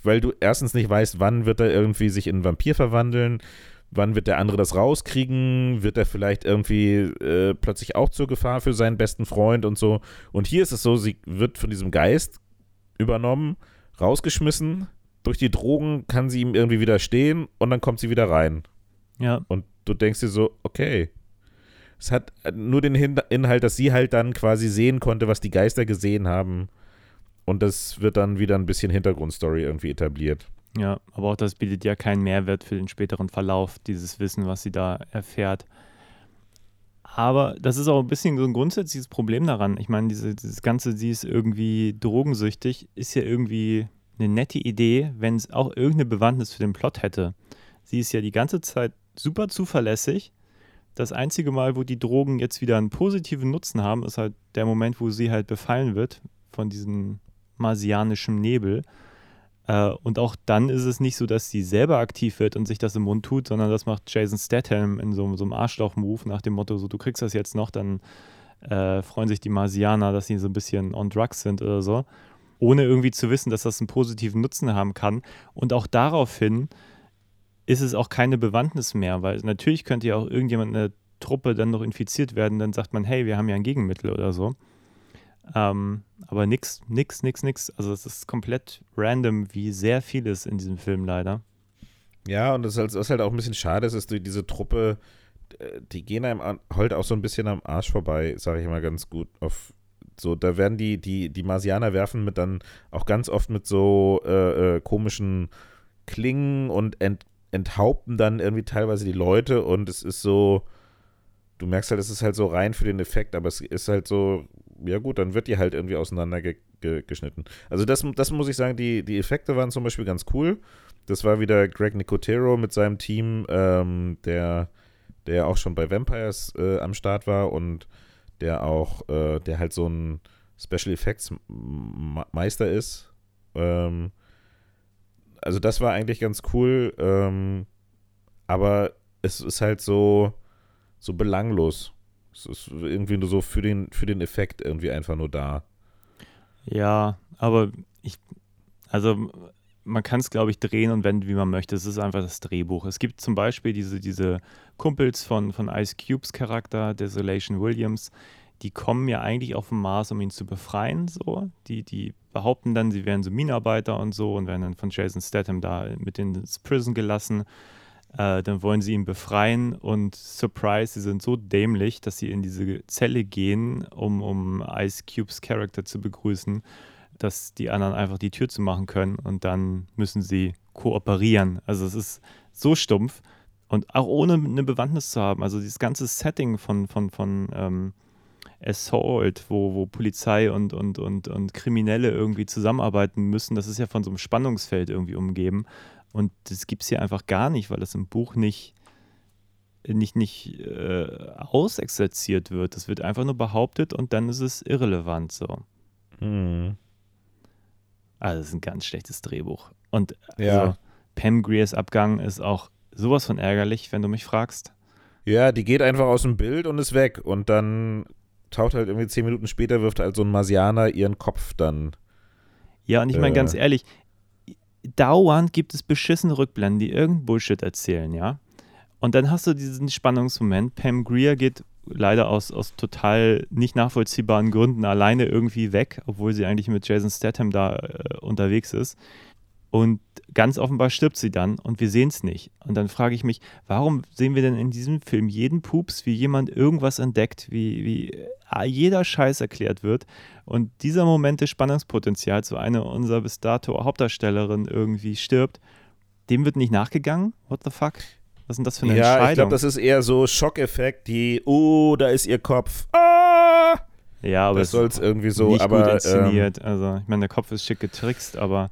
weil du erstens nicht weißt, wann wird er irgendwie sich in einen Vampir verwandeln, wann wird der andere das rauskriegen, wird er vielleicht irgendwie äh, plötzlich auch zur Gefahr für seinen besten Freund und so. Und hier ist es so, sie wird von diesem Geist übernommen, rausgeschmissen, durch die Drogen kann sie ihm irgendwie widerstehen und dann kommt sie wieder rein. Ja. Und du denkst dir so, okay. Es hat nur den Inhalt, dass sie halt dann quasi sehen konnte, was die Geister gesehen haben. Und das wird dann wieder ein bisschen Hintergrundstory irgendwie etabliert. Ja, aber auch das bietet ja keinen Mehrwert für den späteren Verlauf, dieses Wissen, was sie da erfährt. Aber das ist auch ein bisschen so ein grundsätzliches Problem daran. Ich meine, diese, dieses Ganze, sie ist irgendwie drogensüchtig, ist ja irgendwie eine nette Idee, wenn es auch irgendeine Bewandtnis für den Plot hätte. Sie ist ja die ganze Zeit super zuverlässig. Das einzige Mal, wo die Drogen jetzt wieder einen positiven Nutzen haben, ist halt der Moment, wo sie halt befallen wird von diesem marsianischen Nebel. Äh, und auch dann ist es nicht so, dass sie selber aktiv wird und sich das im Mund tut, sondern das macht Jason Statham in so, so einem Arschloch-Move nach dem Motto, so du kriegst das jetzt noch, dann äh, freuen sich die Marsianer, dass sie so ein bisschen on drugs sind oder so, ohne irgendwie zu wissen, dass das einen positiven Nutzen haben kann. Und auch daraufhin ist es auch keine Bewandtnis mehr, weil natürlich könnte ja auch irgendjemand in der Truppe dann noch infiziert werden, dann sagt man, hey, wir haben ja ein Gegenmittel oder so. Ähm, aber nix, nix, nix, nix. Also es ist komplett random, wie sehr vieles in diesem Film leider. Ja, und das ist halt, ist halt auch ein bisschen schade, dass du diese Truppe, äh, die gehen einem halt auch so ein bisschen am Arsch vorbei, sage ich mal ganz gut. Auf so, da werden die, die, die Marsianer werfen mit dann auch ganz oft mit so äh, äh, komischen Klingen und ent, enthaupten dann irgendwie teilweise die Leute und es ist so, du merkst halt, es ist halt so rein für den Effekt, aber es ist halt so ja gut, dann wird die halt irgendwie auseinandergeschnitten. Also das, das muss ich sagen, die, die Effekte waren zum Beispiel ganz cool. Das war wieder Greg Nicotero mit seinem Team, ähm, der, der auch schon bei Vampires äh, am Start war und der auch, äh, der halt so ein Special Effects Meister ist. Ähm, also das war eigentlich ganz cool, ähm, aber es ist halt so, so belanglos. Es ist irgendwie nur so für den, für den Effekt irgendwie einfach nur da. Ja, aber ich, also man kann es, glaube ich, drehen und wenden, wie man möchte. Es ist einfach das Drehbuch. Es gibt zum Beispiel diese, diese Kumpels von, von Ice Cubes Charakter, Desolation Williams, die kommen ja eigentlich auf den Mars, um ihn zu befreien. So. Die, die behaupten dann, sie wären so Minenarbeiter und so und werden dann von Jason Statham da mit ins Prison gelassen. Äh, dann wollen sie ihn befreien und surprise, sie sind so dämlich, dass sie in diese Zelle gehen, um, um Ice Cubes Charakter zu begrüßen, dass die anderen einfach die Tür zu machen können und dann müssen sie kooperieren. Also es ist so stumpf und auch ohne eine Bewandtnis zu haben. Also dieses ganze Setting von, von, von ähm, Assault, wo, wo Polizei und, und, und, und Kriminelle irgendwie zusammenarbeiten müssen, das ist ja von so einem Spannungsfeld irgendwie umgeben. Und das gibt es hier einfach gar nicht, weil das im Buch nicht, nicht, nicht äh, ausexerziert wird. Das wird einfach nur behauptet und dann ist es irrelevant so. Mhm. Also, das ist ein ganz schlechtes Drehbuch. Und ja. also, Pam Greers Abgang ist auch sowas von ärgerlich, wenn du mich fragst. Ja, die geht einfach aus dem Bild und ist weg. Und dann taucht halt irgendwie zehn Minuten später, wirft halt so ein Marsianer ihren Kopf dann. Ja, und ich meine Äh. ganz ehrlich, dauernd gibt es beschissene Rückblenden, die irgendein Bullshit erzählen, ja. Und dann hast du diesen Spannungsmoment. Pam Greer geht leider aus, aus total nicht nachvollziehbaren Gründen alleine irgendwie weg, obwohl sie eigentlich mit Jason Statham da äh, unterwegs ist. Und ganz offenbar stirbt sie dann und wir sehen es nicht. Und dann frage ich mich, warum sehen wir denn in diesem Film jeden Pups, wie jemand irgendwas entdeckt, wie, wie äh, jeder Scheiß erklärt wird. Und dieser Moment des Spannungspotenzials, so eine unserer bis dato Hauptdarstellerin irgendwie stirbt, dem wird nicht nachgegangen? What the fuck? Was denn das für eine Ja, Entscheidung? ich glaube, das ist eher so Schockeffekt, die, oh, da ist ihr Kopf. Ah! ja, aber Das soll es irgendwie so, nicht aber. gut ähm, inszeniert. also, ich meine, der Kopf ist schick getrickst, aber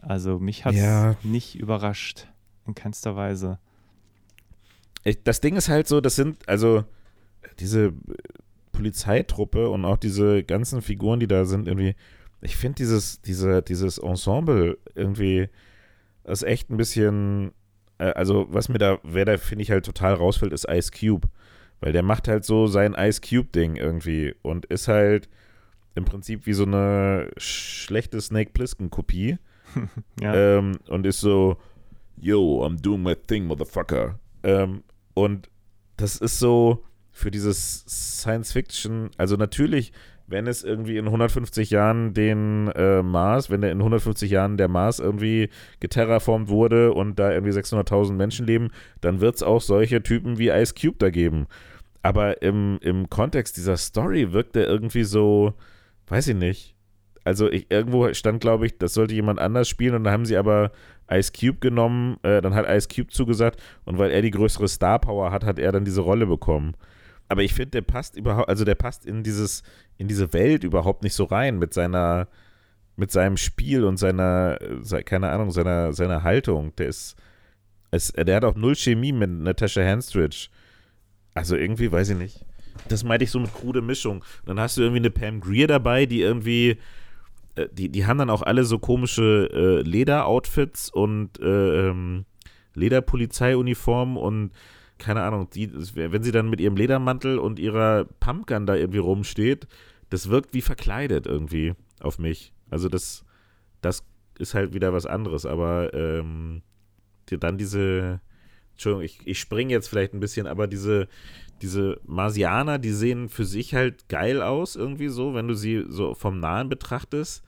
also mich hat es Ja. nicht überrascht. In keinster Weise. ich, das Ding ist halt so, das sind, also diese äh, Polizeitruppe und auch diese ganzen Figuren, die da sind, irgendwie, ich finde dieses, diese, dieses Ensemble irgendwie, das ist echt ein bisschen, äh, also was mir da, wer da, finde ich halt total rausfällt, ist Ice Cube. Weil der macht halt so sein Ice Cube-Ding irgendwie und ist halt im Prinzip wie so eine schlechte Snake Plissken-Kopie. Ja. Ähm, und ist so, yo, I'm doing my thing, motherfucker. Ähm, und das ist so für dieses Science Fiction, also natürlich, wenn es irgendwie in 150 Jahren den äh, Mars, wenn der in 150 Jahren der Mars irgendwie geterraformt wurde und da irgendwie 600.000 Menschen leben, dann wird es auch solche Typen wie Ice Cube da geben. Aber im, im Kontext dieser Story wirkt er irgendwie so, weiß ich nicht. Also ich, irgendwo stand, glaube ich, das sollte jemand anders spielen und dann haben sie aber Ice Cube genommen, äh, dann hat Ice Cube zugesagt und weil er die größere Star Power hat, hat er dann diese Rolle bekommen. aber ich finde, der passt überhaupt, also der passt in dieses, in diese Welt überhaupt nicht so rein mit seiner, mit seinem Spiel und seiner, se- keine Ahnung, seiner, seiner Haltung. Der ist, es, der hat auch null Chemie mit Natasha Henstridge. Also irgendwie, weiß ich nicht. Das meinte ich so mit krude Mischung. Und dann hast du irgendwie eine Pam Greer dabei, die irgendwie, äh, die, die haben dann auch alle so komische äh, Lederoutfits und äh, ähm, Lederpolizeiuniformen und keine Ahnung, die, wenn sie dann mit ihrem Ledermantel und ihrer Pumpgun da irgendwie rumsteht, das wirkt wie verkleidet irgendwie auf mich. Also das, das ist halt wieder was anderes, aber ähm, die, dann diese, Entschuldigung, ich, ich springe jetzt vielleicht ein bisschen, aber diese, diese Marsianer, die sehen für sich halt geil aus, irgendwie so, wenn du sie so vom Nahen betrachtest.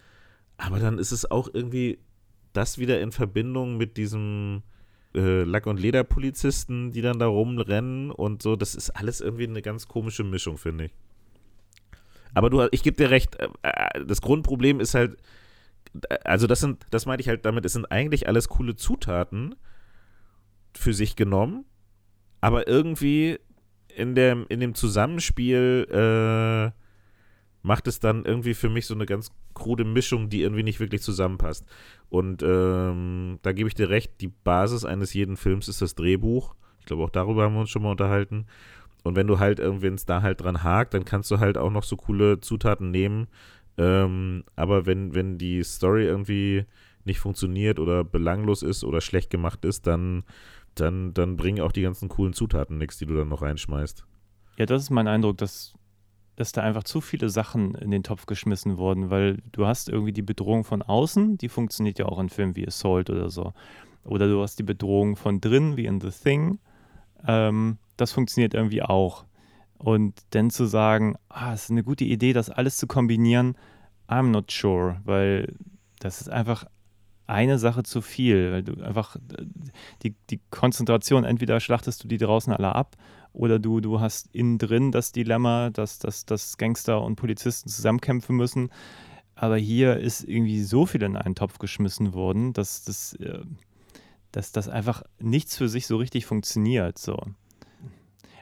Aber dann ist es auch irgendwie das wieder in Verbindung mit diesem äh, Lack- und Lederpolizisten, die dann da rumrennen und so. Das ist alles irgendwie eine ganz komische Mischung, finde ich. Aber du, ich gebe dir recht, äh, äh, das Grundproblem ist halt, äh, also das sind, das meinte ich halt damit, es sind eigentlich alles coole Zutaten für sich genommen, aber irgendwie in dem, in dem Zusammenspiel äh, macht es dann irgendwie für mich so eine ganz krude Mischung, die irgendwie nicht wirklich zusammenpasst. Und ähm, da gebe ich dir recht, die Basis eines jeden Films ist das Drehbuch. Ich glaube, auch darüber haben wir uns schon mal unterhalten. Und wenn du halt irgendwie, wenn es da halt dran hakt, dann kannst du halt auch noch so coole Zutaten nehmen. Ähm, aber wenn, wenn die Story irgendwie nicht funktioniert oder belanglos ist oder schlecht gemacht ist, dann, dann, dann bringen auch die ganzen coolen Zutaten nichts, die du dann noch reinschmeißt. Ja, das ist mein Eindruck, dass, dass da einfach zu viele Sachen in den Topf geschmissen wurden, weil du hast irgendwie die Bedrohung von außen, die funktioniert ja auch in Filmen wie Assault oder so. Oder du hast die Bedrohung von drin, wie in The Thing. Ähm, das funktioniert irgendwie auch. Und dann zu sagen, ah, es ist eine gute Idee, das alles zu kombinieren, I'm not sure, weil das ist einfach eine Sache zu viel, weil du einfach äh, die, die Konzentration, entweder schlachtest du die draußen alle ab oder du, du hast innen drin das Dilemma, dass, dass, dass Gangster und Polizisten zusammenkämpfen müssen. Aber hier ist irgendwie so viel in einen Topf geschmissen worden, dass das, äh, dass das einfach nichts für sich so richtig funktioniert. So.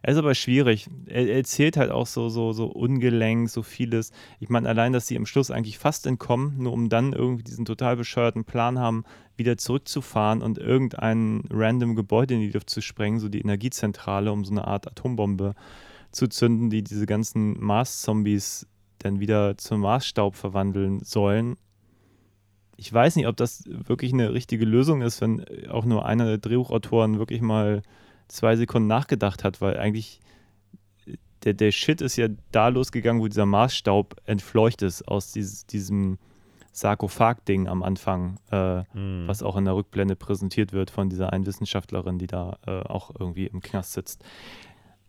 Er ist aber schwierig. Er, er erzählt halt auch so, so, so ungelenk, so vieles. Ich meine, allein, dass sie am Schluss eigentlich fast entkommen, nur um dann irgendwie diesen total bescheuerten Plan haben, wieder zurückzufahren und irgendein random Gebäude in die Luft zu sprengen, so die Energiezentrale, um so eine Art Atombombe zu zünden, die diese ganzen Mars-Zombies dann wieder zum Marsstaub verwandeln sollen. Ich weiß nicht, ob das wirklich eine richtige Lösung ist, wenn auch nur einer der Drehbuchautoren wirklich mal zwei Sekunden nachgedacht hat, weil eigentlich der, der Shit ist ja da losgegangen, wo dieser Marsstaub entfleucht ist aus dieses, diesem Sarkophag-Ding am Anfang, äh, Hm. was auch in der Rückblende präsentiert wird von dieser einen Wissenschaftlerin, die da äh, auch irgendwie im Knast sitzt.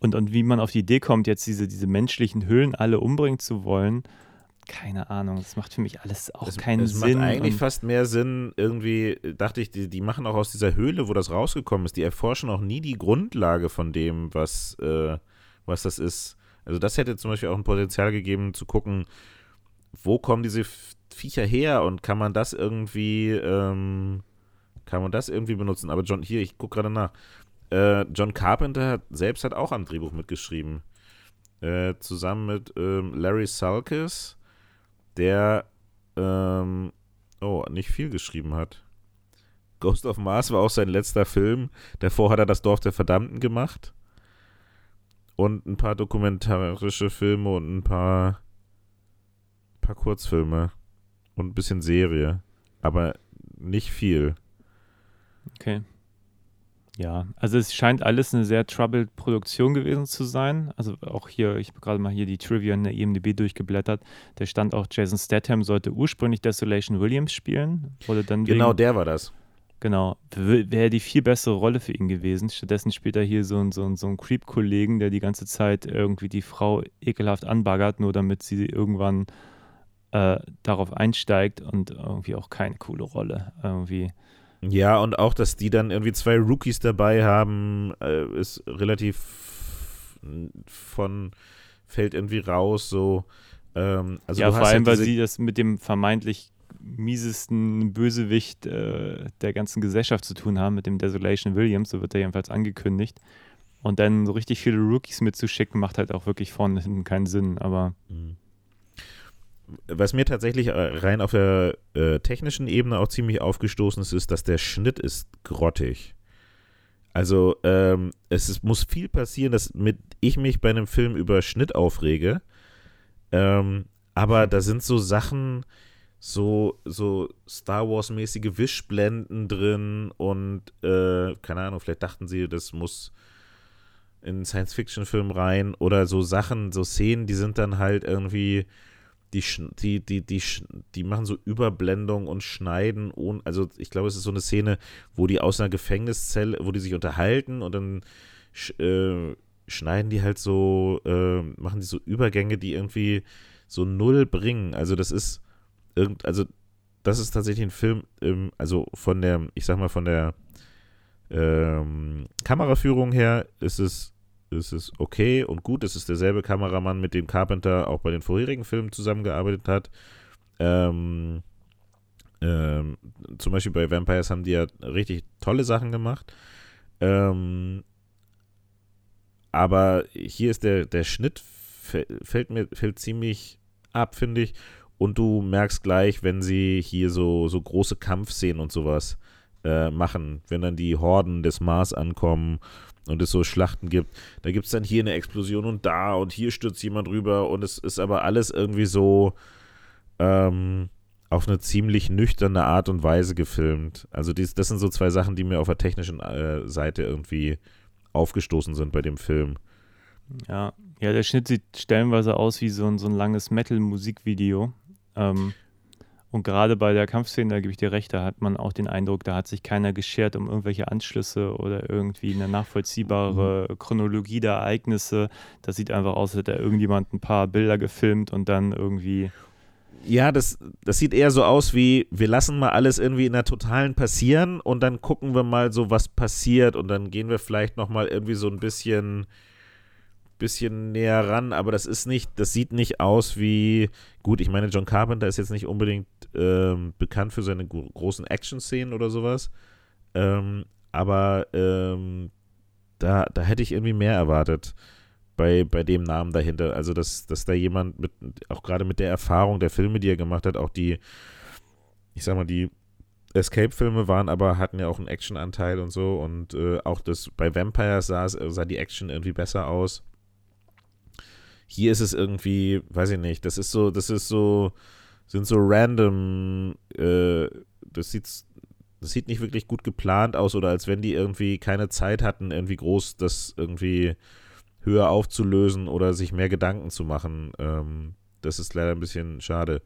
Und, und wie man auf die Idee kommt, jetzt diese, diese menschlichen Hüllen alle umbringen zu wollen, keine Ahnung. Das macht für mich alles auch es, keinen es Sinn. macht eigentlich fast mehr Sinn, irgendwie, dachte ich, die, die machen auch aus dieser Höhle, wo das rausgekommen ist, die erforschen auch nie die Grundlage von dem, was, äh, was das ist. Also das hätte zum Beispiel auch ein Potenzial gegeben, zu gucken, wo kommen diese Viecher her und kann man das irgendwie, ähm, kann man das irgendwie benutzen? Aber John, hier, ich gucke gerade nach. Äh, John Carpenter hat, selbst hat auch am Drehbuch mitgeschrieben. Äh, zusammen mit ähm, Larry Salkis, der ähm, oh, nicht viel geschrieben hat. Ghost of Mars war auch sein letzter Film. Davor hat er das Dorf der Verdammten gemacht. Und ein paar dokumentarische Filme und ein paar, paar Kurzfilme. Und ein bisschen Serie. Aber nicht viel. Okay. Ja, also es scheint alles eine sehr troubled Produktion gewesen zu sein. Also auch hier, ich habe gerade mal hier die Trivia in der IMDb durchgeblättert. Da stand auch, Jason Statham sollte ursprünglich Desolation Williams spielen. Wurde dann Genau wegen, der war das. Genau, wäre die viel bessere Rolle für ihn gewesen. Stattdessen spielt er hier so, einen- so, einen- so einen Creep-Kollegen, der die ganze Zeit irgendwie die Frau ekelhaft anbaggert, nur damit sie irgendwann äh, darauf einsteigt und irgendwie auch keine coole Rolle. Irgendwie. Ja, und auch, dass die dann irgendwie zwei Rookies dabei haben, äh, ist relativ von, fällt irgendwie raus, so. Ähm, also ja, vor allem, halt weil sie das mit dem vermeintlich miesesten Bösewicht äh, der ganzen Gesellschaft zu tun haben, mit dem Desolation Williams, so wird er jedenfalls angekündigt. Und dann so richtig viele Rookies mitzuschicken, macht halt auch wirklich vorne hinten keinen Sinn. Aber Mhm. Was mir tatsächlich äh, rein auf der äh, technischen Ebene auch ziemlich aufgestoßen ist, ist, dass der Schnitt ist grottig. Also ähm, es ist, muss viel passieren, dass mit ich mich bei einem Film über Schnitt aufrege. Ähm, aber da sind so Sachen, so, so Star Wars-mäßige Wischblenden drin und äh, keine Ahnung, vielleicht dachten sie, das muss in einen Science-Fiction-Film rein oder so Sachen, so Szenen, die sind dann halt irgendwie, die, die, die, die, die machen so Überblendung und schneiden ohne, also ich glaube, es ist so eine Szene, wo die aus einer Gefängniszelle, wo die sich unterhalten und dann äh, schneiden die halt so, äh, machen die so Übergänge, die irgendwie so null bringen. Also das ist irgend, also das ist tatsächlich ein Film, ähm, also von der, ich sag mal, von der ähm, Kameraführung her ist es, ist es okay und gut. Es ist derselbe Kameramann, mit dem Carpenter auch bei den vorherigen Filmen zusammengearbeitet hat. Ähm, ähm, zum Beispiel bei Vampires haben die ja richtig tolle Sachen gemacht. Ähm, aber hier ist der, der Schnitt fä- fällt mir fällt ziemlich ab, finde ich. Und du merkst gleich, wenn sie hier so, so große Kampfszenen und sowas äh, machen, wenn dann die Horden des Mars ankommen und es so Schlachten gibt. Da gibt es dann hier eine Explosion und da und hier stürzt jemand rüber und es ist aber alles irgendwie so ähm, auf eine ziemlich nüchterne Art und Weise gefilmt. Also dies, das sind so zwei Sachen, die mir auf der technischen äh, Seite irgendwie aufgestoßen sind bei dem Film. ja, ja, der Schnitt sieht stellenweise aus wie so ein, so ein langes Metal-Musikvideo. Ähm, und gerade bei der Kampfszene, da gebe ich dir recht, da hat man auch den Eindruck, da hat sich keiner geschert um irgendwelche Anschlüsse oder irgendwie eine nachvollziehbare Chronologie der Ereignisse. Das sieht einfach aus, als hätte irgendjemand ein paar Bilder gefilmt und dann irgendwie. Ja, das, das sieht eher so aus wie, wir lassen mal alles irgendwie in der Totalen passieren und dann gucken wir mal so, was passiert und dann gehen wir vielleicht nochmal irgendwie so ein bisschen, bisschen näher ran, aber das ist nicht, das sieht nicht aus wie, gut, ich meine, John Carpenter ist jetzt nicht unbedingt ähm, bekannt für seine gro großen Action-Szenen oder sowas, ähm, aber ähm, da, da hätte ich irgendwie mehr erwartet bei, bei dem Namen dahinter. Also, dass, dass da jemand mit, auch gerade mit der Erfahrung der Filme, die er gemacht hat, auch die, ich sag mal, die Escape-Filme waren, aber hatten ja auch einen Action-Anteil und so. Und äh, auch das bei Vampires sah, sah die Action irgendwie besser aus. Hier ist es irgendwie, weiß ich nicht, das ist so, das ist so, sind so random, äh, das sieht, das sieht nicht wirklich gut geplant aus oder als wenn die irgendwie keine Zeit hatten, irgendwie groß das irgendwie höher aufzulösen oder sich mehr Gedanken zu machen. Ähm, das ist leider ein bisschen schade.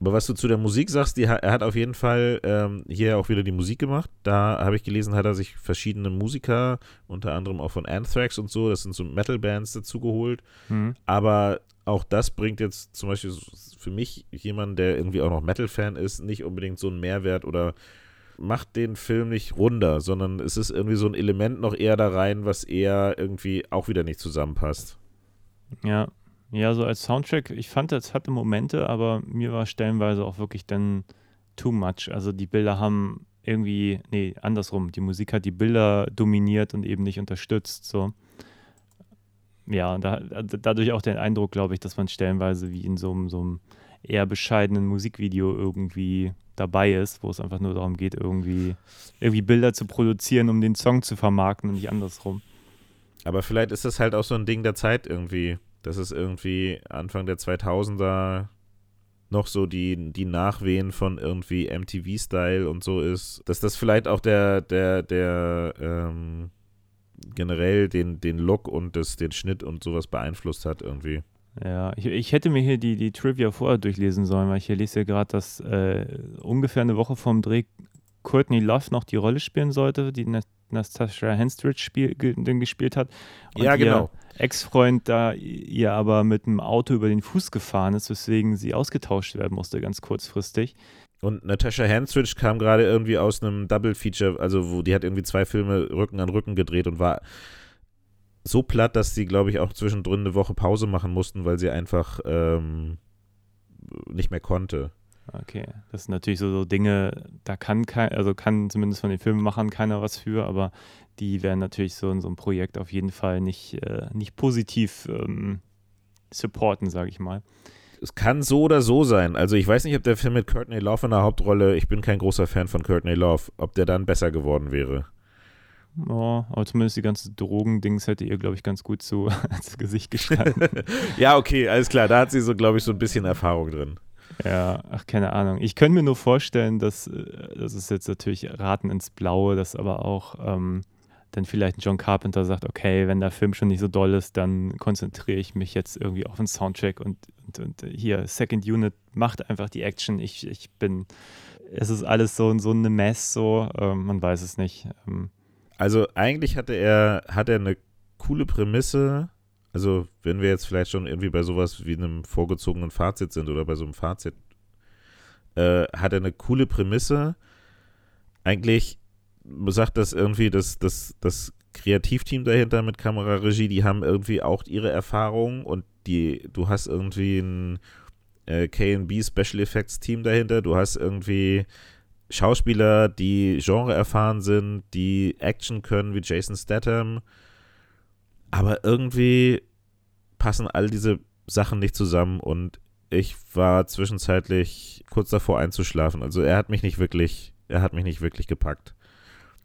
Aber was du zu der Musik sagst, die, er hat auf jeden Fall ähm, hier auch wieder die Musik gemacht. Da habe ich gelesen, hat er sich verschiedene Musiker, unter anderem auch von Anthrax und so, das sind so Metal-Bands dazugeholt. Hm, Aber auch das bringt jetzt zum Beispiel für mich, jemanden, der irgendwie auch noch Metal-Fan ist, nicht unbedingt so einen Mehrwert oder macht den Film nicht runder, sondern es ist irgendwie so ein Element noch eher da rein, was eher irgendwie auch wieder nicht zusammenpasst. Ja. Ja, so als Soundtrack, ich fand, das hatte Momente, aber mir war stellenweise auch wirklich dann too much. Also die Bilder haben irgendwie, nee, andersrum, die Musik hat die Bilder dominiert und eben nicht unterstützt. So. Ja, da, dadurch auch den Eindruck, glaube ich, dass man stellenweise wie in so einem, so einem eher bescheidenen Musikvideo irgendwie dabei ist, wo es einfach nur darum geht, irgendwie, irgendwie Bilder zu produzieren, um den Song zu vermarkten und nicht andersrum. Aber vielleicht ist das halt auch so ein Ding der Zeit irgendwie. Das ist irgendwie Anfang der 2000er noch so die, die Nachwehen von irgendwie MTV-Style und so ist. Dass das vielleicht auch der, der, der, ähm, generell den, den Look und das, den Schnitt und sowas beeinflusst hat irgendwie. Ja, ich, ich hätte mir hier die, die Trivia vorher durchlesen sollen, weil ich hier lese ja gerade, dass äh, ungefähr eine Woche vorm Dreh Courtney Love noch die Rolle spielen sollte, die Na- Natasha Henstridge spiel, den gespielt hat. Und ja, ihr genau. Ex-Freund da ihr aber mit dem Auto über den Fuß gefahren ist, weswegen sie ausgetauscht werden musste, ganz kurzfristig. Und Natasha Henstridge kam gerade irgendwie aus einem Double-Feature, also wo die hat irgendwie zwei Filme Rücken an Rücken gedreht und war so platt, dass sie, glaube ich, auch zwischendrin eine Woche Pause machen mussten, weil sie einfach ähm, nicht mehr konnte. Okay, das sind natürlich so, so Dinge, da kann kein, also kann zumindest von den Filmemachern keiner was für, aber die werden natürlich so in so einem Projekt auf jeden Fall nicht, äh, nicht positiv ähm, supporten, sage ich mal. Es kann so oder so sein. Also ich weiß nicht, ob der Film mit Courtney Love in der Hauptrolle, ich bin kein großer Fan von Courtney Love, ob der dann besser geworden wäre. Oh, aber zumindest die ganzen Drogendings hätte ihr, glaube ich, ganz gut zu, ins Gesicht gestanden. ja, okay, alles klar. Da hat sie so, glaube ich, so ein bisschen Erfahrung drin. Ja, ach, keine Ahnung. Ich könnte mir nur vorstellen, dass, äh, das ist jetzt natürlich Raten ins Blaue, dass aber auch ähm, dann vielleicht John Carpenter sagt, okay, wenn der Film schon nicht so doll ist, dann konzentriere ich mich jetzt irgendwie auf den Soundtrack und, und, und hier, Second Unit macht einfach die Action. Ich, ich bin, es ist alles so, so eine Mess, so, ähm, man weiß es nicht. Ähm, also eigentlich hatte er, hat er eine coole Prämisse. Also wenn wir jetzt vielleicht schon irgendwie bei sowas wie einem vorgezogenen Fazit sind oder bei so einem Fazit, äh, hat er eine coole Prämisse. Eigentlich sagt das irgendwie das, das, das Kreativteam dahinter mit Kameraregie, die haben irgendwie auch ihre Erfahrungen und die, du hast irgendwie ein äh, KB Special Effects Team dahinter, du hast irgendwie Schauspieler, die Genre erfahren sind, die Action können wie Jason Statham. Aber irgendwie passen all diese Sachen nicht zusammen und ich war zwischenzeitlich kurz davor einzuschlafen. Also er hat mich nicht wirklich, er hat mich nicht wirklich gepackt.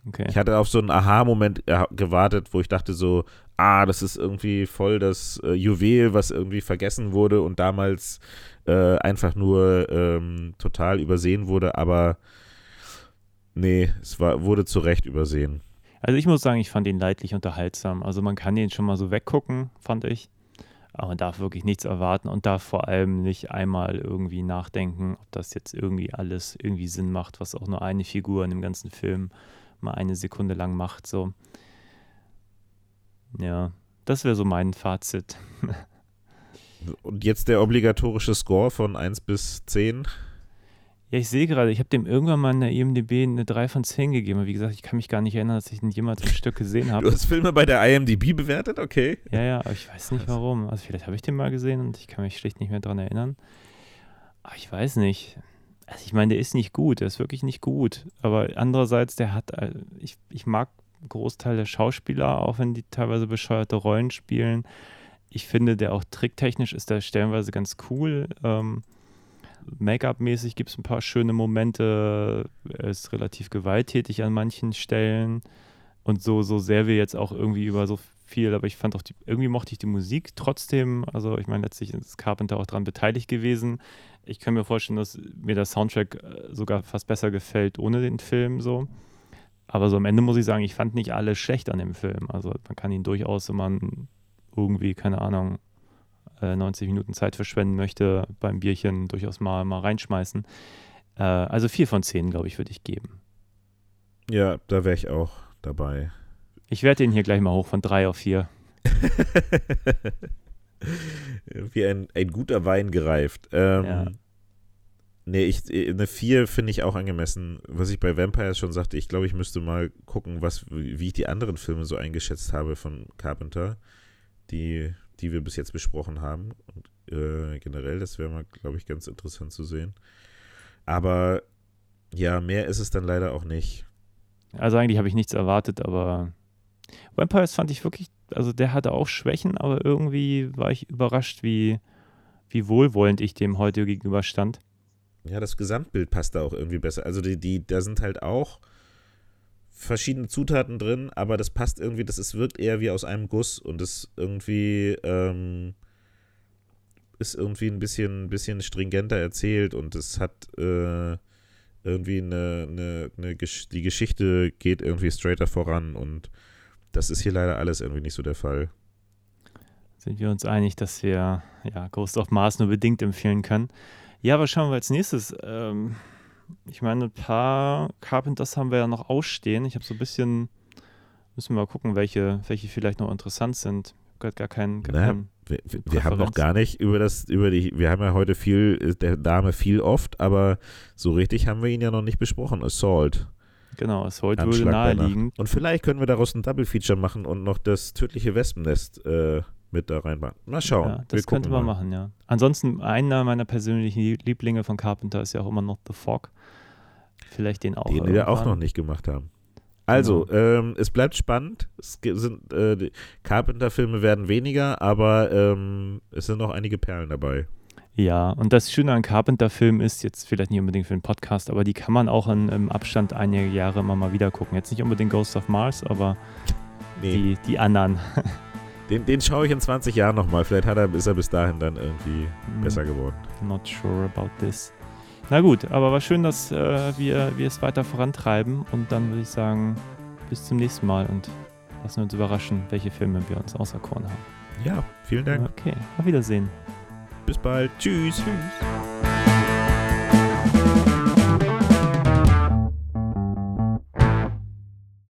Okay. Ich hatte auf so einen Aha-Moment gewartet, wo ich dachte so, ah, das ist irgendwie voll das äh, Juwel, was irgendwie vergessen wurde und damals äh, einfach nur ähm, total übersehen wurde, aber Nee, es war, wurde zu Recht übersehen. Also ich muss sagen, ich fand ihn leidlich unterhaltsam. Also man kann ihn schon mal so weggucken, fand ich. Aber man darf wirklich nichts erwarten und darf vor allem nicht einmal irgendwie nachdenken, ob das jetzt irgendwie alles irgendwie Sinn macht, was auch nur eine Figur in dem ganzen Film mal eine Sekunde lang macht. So. Ja, das wäre so mein Fazit. und jetzt der obligatorische Score von 1 bis 10. Ja, ich sehe gerade, ich habe dem irgendwann mal in der IMDb eine 3 von 10 gegeben. Wie gesagt, ich kann mich gar nicht erinnern, dass ich ihn jemals im Stück gesehen habe. Du hast Filme bei der IMDb bewertet? Okay. Ja, ja, aber ich weiß nicht warum. Also vielleicht habe ich den mal gesehen und ich kann mich schlicht nicht mehr daran erinnern. Aber ich weiß nicht. Also ich meine, der ist nicht gut, der ist wirklich nicht gut. Aber andererseits, der hat, äh, ich, ich mag einen Großteil der Schauspieler, auch wenn die teilweise bescheuerte Rollen spielen. Ich finde, der auch tricktechnisch ist der stellenweise ganz cool. Ähm, Make-up-mäßig gibt es ein paar schöne Momente. Er ist relativ gewalttätig an manchen Stellen. Und so, so sehr wir jetzt auch irgendwie über so viel, aber ich fand auch, die, irgendwie mochte ich die Musik trotzdem. Also, ich meine, letztlich ist Carpenter auch daran beteiligt gewesen. Ich kann mir vorstellen, dass mir der Soundtrack äh, sogar fast besser gefällt ohne den Film so. Aber so am Ende muss ich sagen, ich fand nicht alle schlecht an dem Film. Also, man kann ihn durchaus, wenn man irgendwie, keine Ahnung, 90 äh, Minuten Zeit verschwenden möchte, beim Bierchen durchaus mal, mal reinschmeißen. Äh, also vier von zehn, glaube ich, würde ich geben. Ja, da wäre ich auch dabei. Ich werde den hier gleich mal hoch von drei auf vier. Wie ein, ein guter Wein gereift. Ähm, ja. Nee, ich, eine 4 finde ich auch angemessen. Was ich bei Vampires schon sagte, ich glaube, ich müsste mal gucken, was, wie ich die anderen Filme so eingeschätzt habe von Carpenter. Die die wir bis jetzt besprochen haben. Und äh, generell, das wäre mal, glaube ich, ganz interessant zu sehen. Aber ja, mehr ist es dann leider auch nicht. Also eigentlich habe ich nichts erwartet, aber Vampires fand ich wirklich, also der hatte auch Schwächen, aber irgendwie war ich überrascht, wie, wie wohlwollend ich dem heute gegenüberstand. Ja, das Gesamtbild passt da auch irgendwie besser. Also die, die, da sind halt auch verschiedene Zutaten drin, aber das passt irgendwie, das ist, wirkt eher wie aus einem Guss und das irgendwie ähm, ist irgendwie ein bisschen, bisschen stringenter erzählt und es hat äh, irgendwie eine, eine, eine Gesch die Geschichte geht irgendwie straighter voran und das ist hier leider alles irgendwie nicht so der Fall. Sind wir uns einig, dass wir ja, Ghost of Mars nur bedingt empfehlen können? Ja, was schauen wir als nächstes? Ähm, ich meine, ein paar Carpenters haben wir ja noch ausstehen. Ich habe so ein bisschen, müssen wir mal gucken, welche, welche vielleicht noch interessant sind. Ich habe gar keinen. Gar naja, keinen wir, wir haben noch gar nicht über das, über die, wir haben ja heute viel, der Dame viel oft, aber so richtig haben wir ihn ja noch nicht besprochen. Assault. Genau, Assault würde naheliegen. Und vielleicht können wir daraus ein Double-Feature machen und noch das tödliche Wespennest äh, mit da reinbauen. Mal schauen. Ja, das könnte man mal. machen, ja. Ansonsten, einer meiner persönlichen Lieblinge von Carpenter ist ja auch immer noch The Fog. Vielleicht den auch. Den wir auch noch nicht gemacht haben. Also, ähm, es bleibt spannend. Es sind äh, Carpenter-Filme werden weniger, aber ähm, es sind noch einige Perlen dabei. Ja, und das Schöne an Carpenter-Filmen ist, jetzt vielleicht nicht unbedingt für den Podcast, aber die kann man auch in, im Abstand einiger Jahre immer mal wieder gucken. Jetzt nicht unbedingt Ghost of Mars, aber Nee, die, die anderen. den, den schaue ich in 20 Jahren nochmal. Vielleicht hat er, ist er bis dahin dann irgendwie Hm. besser geworden. Not sure about this. Na gut, aber war schön, dass äh, wir, wir es weiter vorantreiben und dann würde ich sagen, bis zum nächsten Mal und lassen wir uns überraschen, welche Filme wir uns auserkoren haben. Ja, vielen Dank. Okay, auf Wiedersehen. Bis bald. Tschüss. Tschüss.